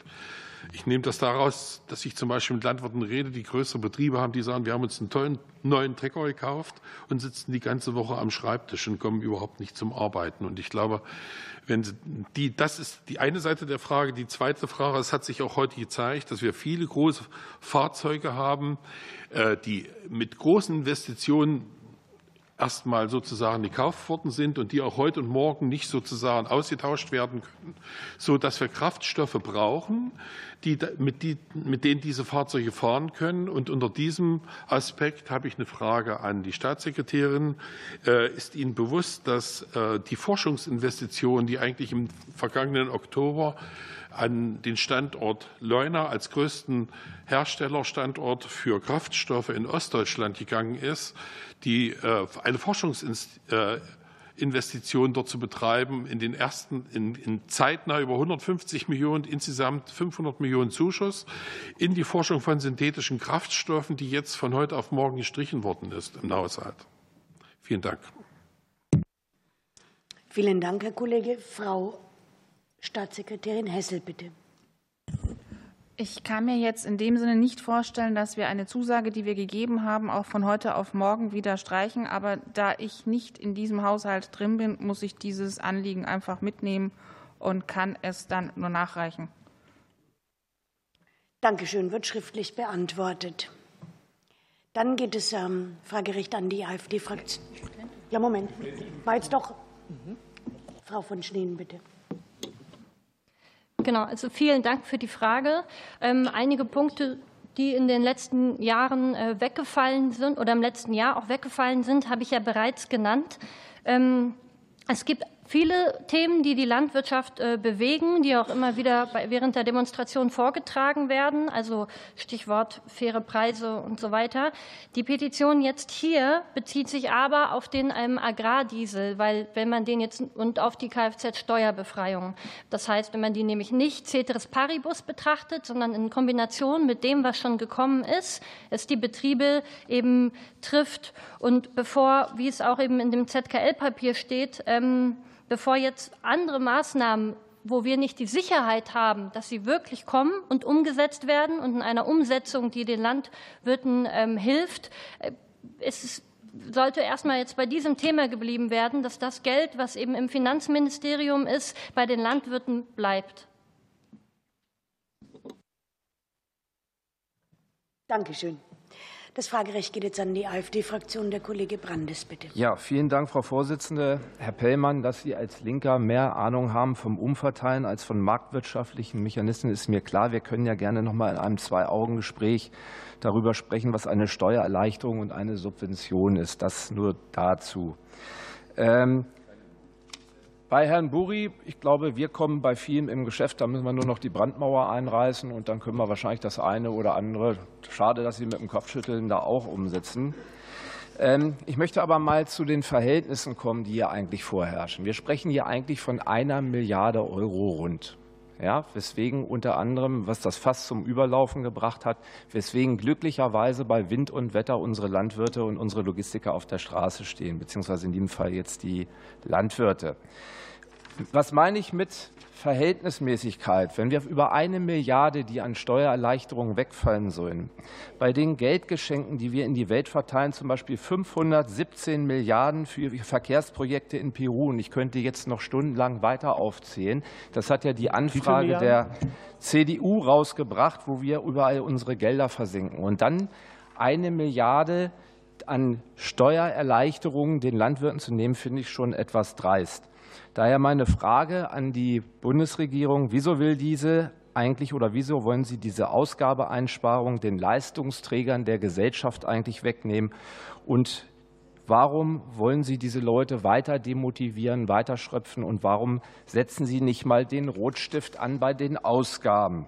Ich nehme das daraus, dass ich zum Beispiel mit Landwirten rede, die größere Betriebe haben, die sagen, wir haben uns einen tollen neuen Trecker gekauft und sitzen die ganze Woche am Schreibtisch und kommen überhaupt nicht zum Arbeiten. Und ich glaube, wenn die, das ist die eine Seite der Frage. Die zweite Frage, es hat sich auch heute gezeigt, dass wir viele große Fahrzeuge haben, äh, die mit großen Investitionen erstmal sozusagen gekauft worden sind und die auch heute und morgen nicht sozusagen ausgetauscht werden können, so dass wir Kraftstoffe brauchen, die, mit, die, mit denen diese Fahrzeuge fahren können. Und unter diesem Aspekt habe ich eine Frage an die Staatssekretärin. Äh, ist Ihnen bewusst, dass äh, die Forschungsinvestitionen, die eigentlich im vergangenen Oktober an den Standort Leuna als größten Herstellerstandort für Kraftstoffe in Ostdeutschland gegangen ist, die äh, eine Forschungsinvestition dort zu betreiben, in den ersten, in, in zeitnah über 150 Millionen, insgesamt 500 Millionen Zuschuss in die Forschung von synthetischen Kraftstoffen, die jetzt von heute auf morgen gestrichen worden ist im Haushalt. Vielen Dank. Vielen Dank, Herr Kollege. Frau Staatssekretärin Hessel, bitte. Ich kann mir jetzt in dem Sinne nicht vorstellen, dass wir eine Zusage, die wir gegeben haben, auch von heute auf morgen wieder streichen. Aber da ich nicht in diesem Haushalt drin bin, muss ich dieses Anliegen einfach mitnehmen und kann es dann nur nachreichen. Dankeschön, wird schriftlich beantwortet. Dann geht es ähm, Fragerecht an die AfD-Fraktion. Ja, Moment. War jetzt doch. Mhm. Frau von Schneen, bitte. Genau, also vielen Dank für die Frage. Ähm, einige Punkte, die in den letzten Jahren äh, weggefallen sind oder im letzten Jahr auch weggefallen sind, habe ich ja bereits genannt. Ähm, es gibt viele Themen, die die Landwirtschaft äh, bewegen, die auch immer wieder während der Demonstration vorgetragen werden, also Stichwort faire Preise und so weiter. Die Petition jetzt hier bezieht sich aber auf den ähm, Agrardiesel, weil wenn man den jetzt und auf die Kfz-Steuerbefreiung. Das heißt, wenn man die nämlich nicht ceteris paribus betrachtet, sondern in Kombination mit dem, was schon gekommen ist, es die Betriebe eben trifft und bevor, wie es auch eben in dem ZKL-Papier steht, ähm, bevor jetzt andere Maßnahmen wo wir nicht die Sicherheit haben, dass sie wirklich kommen und umgesetzt werden und in einer Umsetzung, die den Landwirten ähm, hilft, äh, es sollte erstmal jetzt bei diesem Thema geblieben werden, dass das Geld, was eben im Finanzministerium ist, bei den Landwirten bleibt. Dankeschön. Das Fragerecht geht jetzt an die AfD-Fraktion. Der Kollege Brandes, bitte. Ja, vielen Dank, Frau Vorsitzende. Herr Pellmann, dass Sie als Linker mehr Ahnung haben vom Umverteilen als von marktwirtschaftlichen Mechanismen, ist mir klar. Wir können ja gerne noch mal in einem Zwei-Augen-Gespräch darüber sprechen, was eine Steuererleichterung und eine Subvention ist. Das nur dazu. Ähm, bei Herrn Buri, ich glaube, wir kommen bei vielen im Geschäft, da müssen wir nur noch die Brandmauer einreißen und dann können wir wahrscheinlich das eine oder andere, schade, dass Sie mit dem Kopfschütteln da auch umsetzen. Ähm, ich möchte aber mal zu den Verhältnissen kommen, die hier eigentlich vorherrschen. Wir sprechen hier eigentlich von einer Milliarde Euro rund. Ja, weswegen unter anderem, was das Fass zum Überlaufen gebracht hat, weswegen glücklicherweise bei Wind und Wetter unsere Landwirte und unsere Logistiker auf der Straße stehen, beziehungsweise in diesem Fall jetzt die Landwirte. Was meine ich mit Verhältnismäßigkeit? Wenn wir über eine Milliarde, die an Steuererleichterungen wegfallen sollen, bei den Geldgeschenken, die wir in die Welt verteilen, zum Beispiel 517 Milliarden für Verkehrsprojekte in Peru, und ich könnte jetzt noch stundenlang weiter aufzählen, das hat ja die Anfrage der CDU rausgebracht, wo wir überall unsere Gelder versinken. Und dann eine Milliarde an Steuererleichterungen den Landwirten zu nehmen, finde ich schon etwas dreist. Daher meine Frage an die Bundesregierung, wieso will diese eigentlich oder wieso wollen Sie diese Ausgabeeinsparung den Leistungsträgern der Gesellschaft eigentlich wegnehmen? Und warum wollen Sie diese Leute weiter demotivieren, weiter schröpfen? Und warum setzen Sie nicht mal den Rotstift an bei den Ausgaben?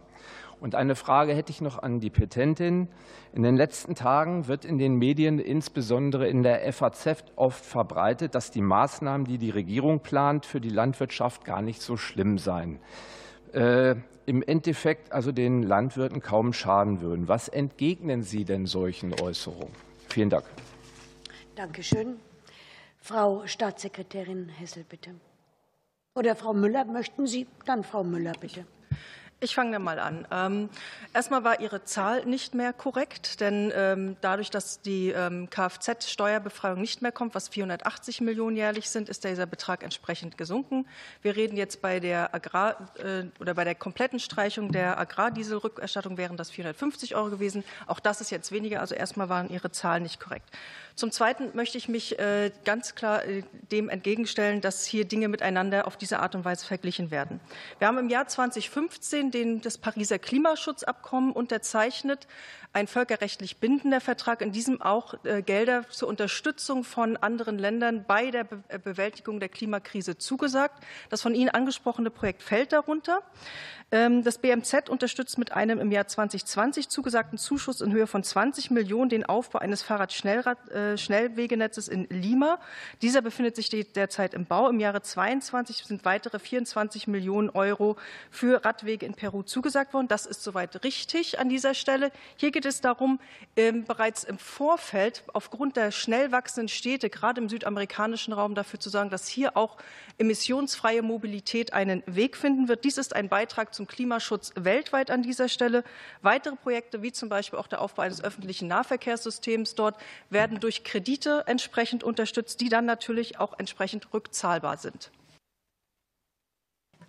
Und eine Frage hätte ich noch an die Petentin. In den letzten Tagen wird in den Medien, insbesondere in der FAZ, oft verbreitet, dass die Maßnahmen, die die Regierung plant, für die Landwirtschaft gar nicht so schlimm seien. Äh, Im Endeffekt also den Landwirten kaum schaden würden. Was entgegnen Sie denn solchen Äußerungen? Vielen Dank. Dankeschön. Frau Staatssekretärin Hessel, bitte. Oder Frau Müller, möchten Sie? Dann Frau Müller, bitte. Ich fange mal an. Ähm, erstmal war Ihre Zahl nicht mehr korrekt, denn ähm, dadurch, dass die ähm, Kfz-Steuerbefreiung nicht mehr kommt, was 480 Millionen jährlich sind, ist dieser Betrag entsprechend gesunken. Wir reden jetzt bei der Agrar äh, oder bei der kompletten Streichung der Agrardieselrückerstattung wären das 450 Euro gewesen. Auch das ist jetzt weniger. Also erstmal waren Ihre Zahlen nicht korrekt. Zum Zweiten möchte ich mich äh, ganz klar äh, dem entgegenstellen, dass hier Dinge miteinander auf diese Art und Weise verglichen werden. Wir haben im Jahr 2015 den, das Pariser Klimaschutzabkommen unterzeichnet, ein völkerrechtlich bindender Vertrag, in diesem auch äh, Gelder zur Unterstützung von anderen Ländern bei der Bewältigung der Klimakrise zugesagt. Das von Ihnen angesprochene Projekt fällt darunter. Ähm, das BMZ unterstützt mit einem im Jahr 2020 zugesagten Zuschuss in Höhe von 20 Millionen den Aufbau eines Fahrradschnellwegenetzes in Lima. Dieser befindet sich derzeit im Bau. Im Jahre 2022 sind weitere 24 Millionen Euro für Radwege in Peru zugesagt worden. Das ist soweit richtig an dieser Stelle. Hier geht es darum, ähm, bereits im Vorfeld aufgrund der schnell wachsenden Städte, gerade im südamerikanischen Raum, dafür zu sorgen, dass hier auch emissionsfreie Mobilität einen Weg finden wird. Dies ist ein Beitrag zum Klimaschutz weltweit an dieser Stelle. Weitere Projekte, wie zum Beispiel auch der Aufbau eines öffentlichen Nahverkehrssystems dort, werden durch Kredite entsprechend unterstützt, die dann natürlich auch entsprechend rückzahlbar sind.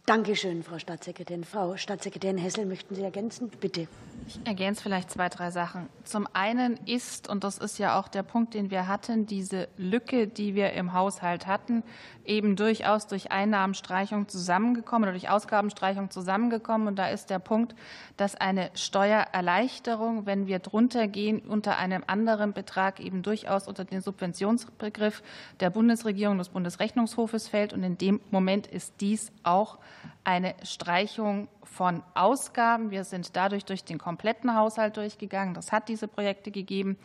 Danke schön, Frau Staatssekretärin. Frau Staatssekretärin Hessel, möchten Sie ergänzen? Bitte. Ich ergänze vielleicht zwei, drei Sachen. Zum einen ist, und das ist ja auch der Punkt, den wir hatten, diese Lücke, die wir im Haushalt hatten, eben durchaus durch Einnahmenstreichung zusammengekommen oder durch Ausgabenstreichung zusammengekommen. Und da ist der Punkt, dass eine Steuererleichterung, wenn wir drunter gehen, unter einem anderen Betrag eben durchaus unter den Subventionsbegriff der Bundesregierung des Bundesrechnungshofes fällt. Und in dem Moment ist dies auch eine Streichung von Ausgaben. Wir sind dadurch durch den kompletten Haushalt durchgegangen. Das hat diese Projekte gegeben.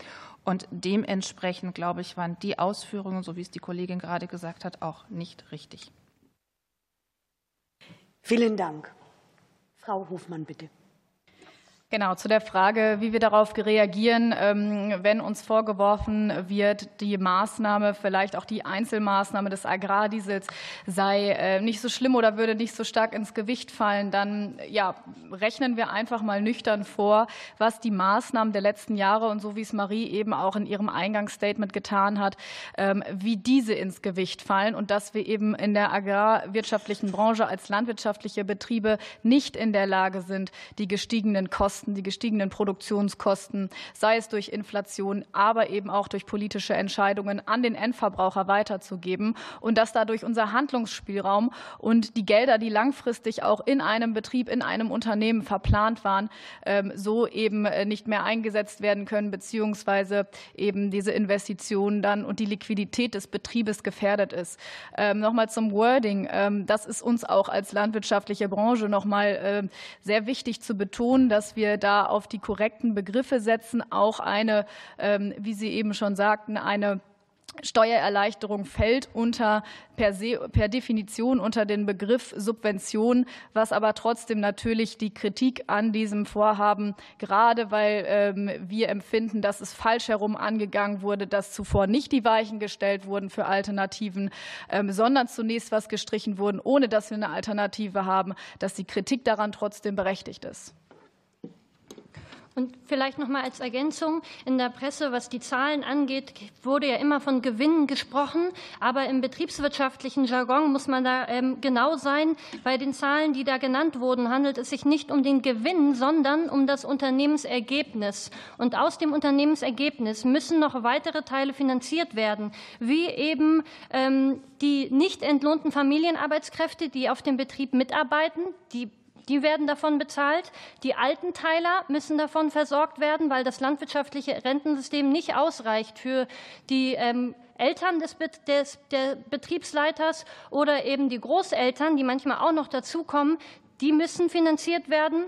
Und dementsprechend, glaube ich, waren die Ausführungen, so wie es die Kollegin gerade gesagt hat, auch nicht richtig. Vielen Dank. Frau Hofmann, bitte. Genau, zu der Frage, wie wir darauf reagieren, ähm, wenn uns vorgeworfen wird, die Maßnahme, vielleicht auch die Einzelmaßnahme des Agrardiesels sei äh, nicht so schlimm oder würde nicht so stark ins Gewicht fallen, dann ja, rechnen wir einfach mal nüchtern vor, was die Maßnahmen der letzten Jahre und so wie es Marie eben auch in ihrem Eingangsstatement getan hat, ähm, wie diese ins Gewicht fallen und dass wir eben in der agrarwirtschaftlichen Branche als landwirtschaftliche Betriebe nicht in der Lage sind, die gestiegenen Kosten Kosten, die gestiegenen Produktionskosten, sei es durch Inflation, aber eben auch durch politische Entscheidungen an den Endverbraucher weiterzugeben und dass dadurch unser Handlungsspielraum und die Gelder, die langfristig auch in einem Betrieb, in einem Unternehmen verplant waren, ähm, so eben äh, nicht mehr eingesetzt werden können, beziehungsweise eben diese Investitionen dann und die Liquidität des Betriebes gefährdet ist. Ähm, nochmal zum Wording. Ähm, das ist uns auch als landwirtschaftliche Branche nochmal sehr wichtig zu betonen, dass wir da auf die korrekten Begriffe setzen, auch eine, ähm, wie Sie eben schon sagten, eine Steuererleichterung fällt unter per, se, per, Definition unter den Begriff Subvention, was aber trotzdem natürlich die Kritik an diesem Vorhaben, gerade weil ähm, wir empfinden, dass es falsch herum angegangen wurde, dass zuvor nicht die Weichen gestellt wurden für Alternativen, ähm, sondern zunächst was gestrichen wurden, ohne dass wir eine Alternative haben, dass die Kritik daran trotzdem berechtigt ist. Und vielleicht noch mal als Ergänzung in der Presse, was die Zahlen angeht, wurde ja immer von Gewinnen gesprochen, aber im betriebswirtschaftlichen Jargon muss man da ähm, genau sein. Bei den Zahlen, die da genannt wurden, handelt es sich nicht um den Gewinn, sondern um das Unternehmensergebnis. Und aus dem Unternehmensergebnis müssen noch weitere Teile finanziert werden, wie eben ähm, die nicht entlohnten Familienarbeitskräfte, die auf dem Betrieb mitarbeiten, die die werden davon bezahlt. Die alten Teiler müssen davon versorgt werden, weil das landwirtschaftliche Rentensystem nicht ausreicht für die ähm, Eltern des, des, der Betriebsleiters oder eben die Großeltern, die manchmal auch noch dazukommen. Die müssen finanziert werden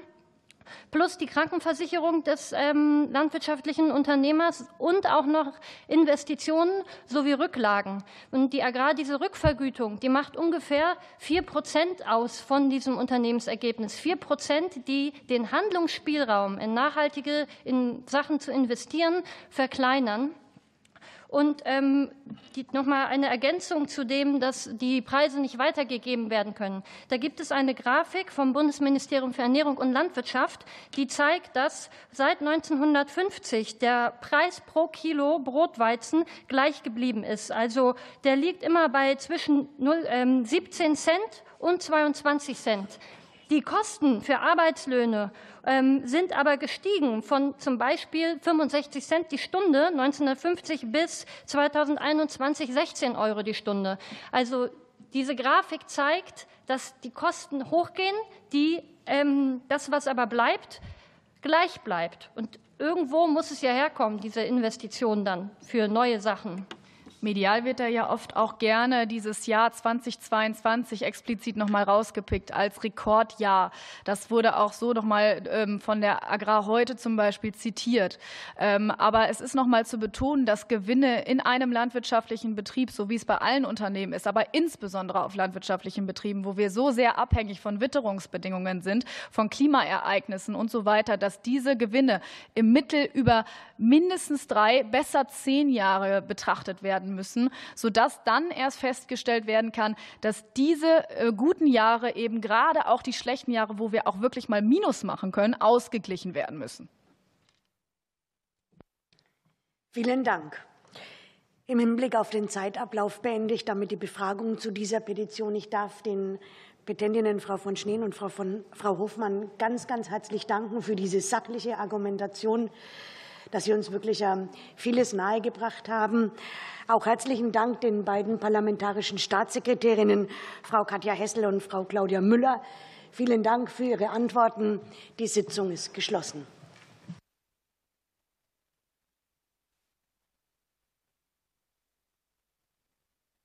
plus die Krankenversicherung des ähm, landwirtschaftlichen Unternehmers und auch noch Investitionen sowie Rücklagen. Und die Agrardieselrückvergütung, die macht ungefähr vier Prozent aus von diesem Unternehmensergebnis. Vier Prozent, die den Handlungsspielraum in nachhaltige in Sachen zu investieren verkleinern. Und ähm, noch mal eine Ergänzung zu dem, dass die Preise nicht weitergegeben werden können. Da gibt es eine Grafik vom Bundesministerium für Ernährung und Landwirtschaft, die zeigt, dass seit 1950 der Preis pro Kilo Brotweizen gleich geblieben ist. Also der liegt immer bei zwischen 0, 17 ähm, Cent und 22 Cent. Die Kosten für Arbeitslöhne ähm, sind aber gestiegen von zum Beispiel 65 Cent die Stunde 1950 bis 2021 16 Euro die Stunde. Also diese Grafik zeigt, dass die Kosten hochgehen, die, ähm, das, was aber bleibt, gleich bleibt. Und irgendwo muss es ja herkommen, diese Investition dann für neue Sachen. Medial wird da ja oft auch gerne dieses Jahr 2022 explizit noch mal rausgepickt als Rekordjahr. Das wurde auch so noch mal ähm, von der Agrar heute zum Beispiel zitiert. Ähm, aber es ist noch mal zu betonen, dass Gewinne in einem landwirtschaftlichen Betrieb, so wie es bei allen Unternehmen ist, aber insbesondere auf landwirtschaftlichen Betrieben, wo wir so sehr abhängig von Witterungsbedingungen sind, von Klimaereignissen und so weiter, dass diese Gewinne im Mittel über mindestens drei, besser zehn Jahre betrachtet werden müssen, sodass dann erst festgestellt werden kann, dass diese äh, guten Jahre eben gerade auch die schlechten Jahre, wo wir auch wirklich mal Minus machen können, ausgeglichen werden müssen. Vielen Dank. Im Hinblick auf den Zeitablauf beende ich damit die Befragung zu dieser Petition. Ich darf den Petentinnen Frau von Schneen und Frau, von, Frau Hofmann ganz, ganz herzlich danken für diese sachliche Argumentation dass Sie uns wirklich ähm, vieles nahegebracht haben. Auch herzlichen Dank den beiden parlamentarischen Staatssekretärinnen, Frau Katja Hessel und Frau Claudia Müller. Vielen Dank für Ihre Antworten. Die Sitzung ist geschlossen.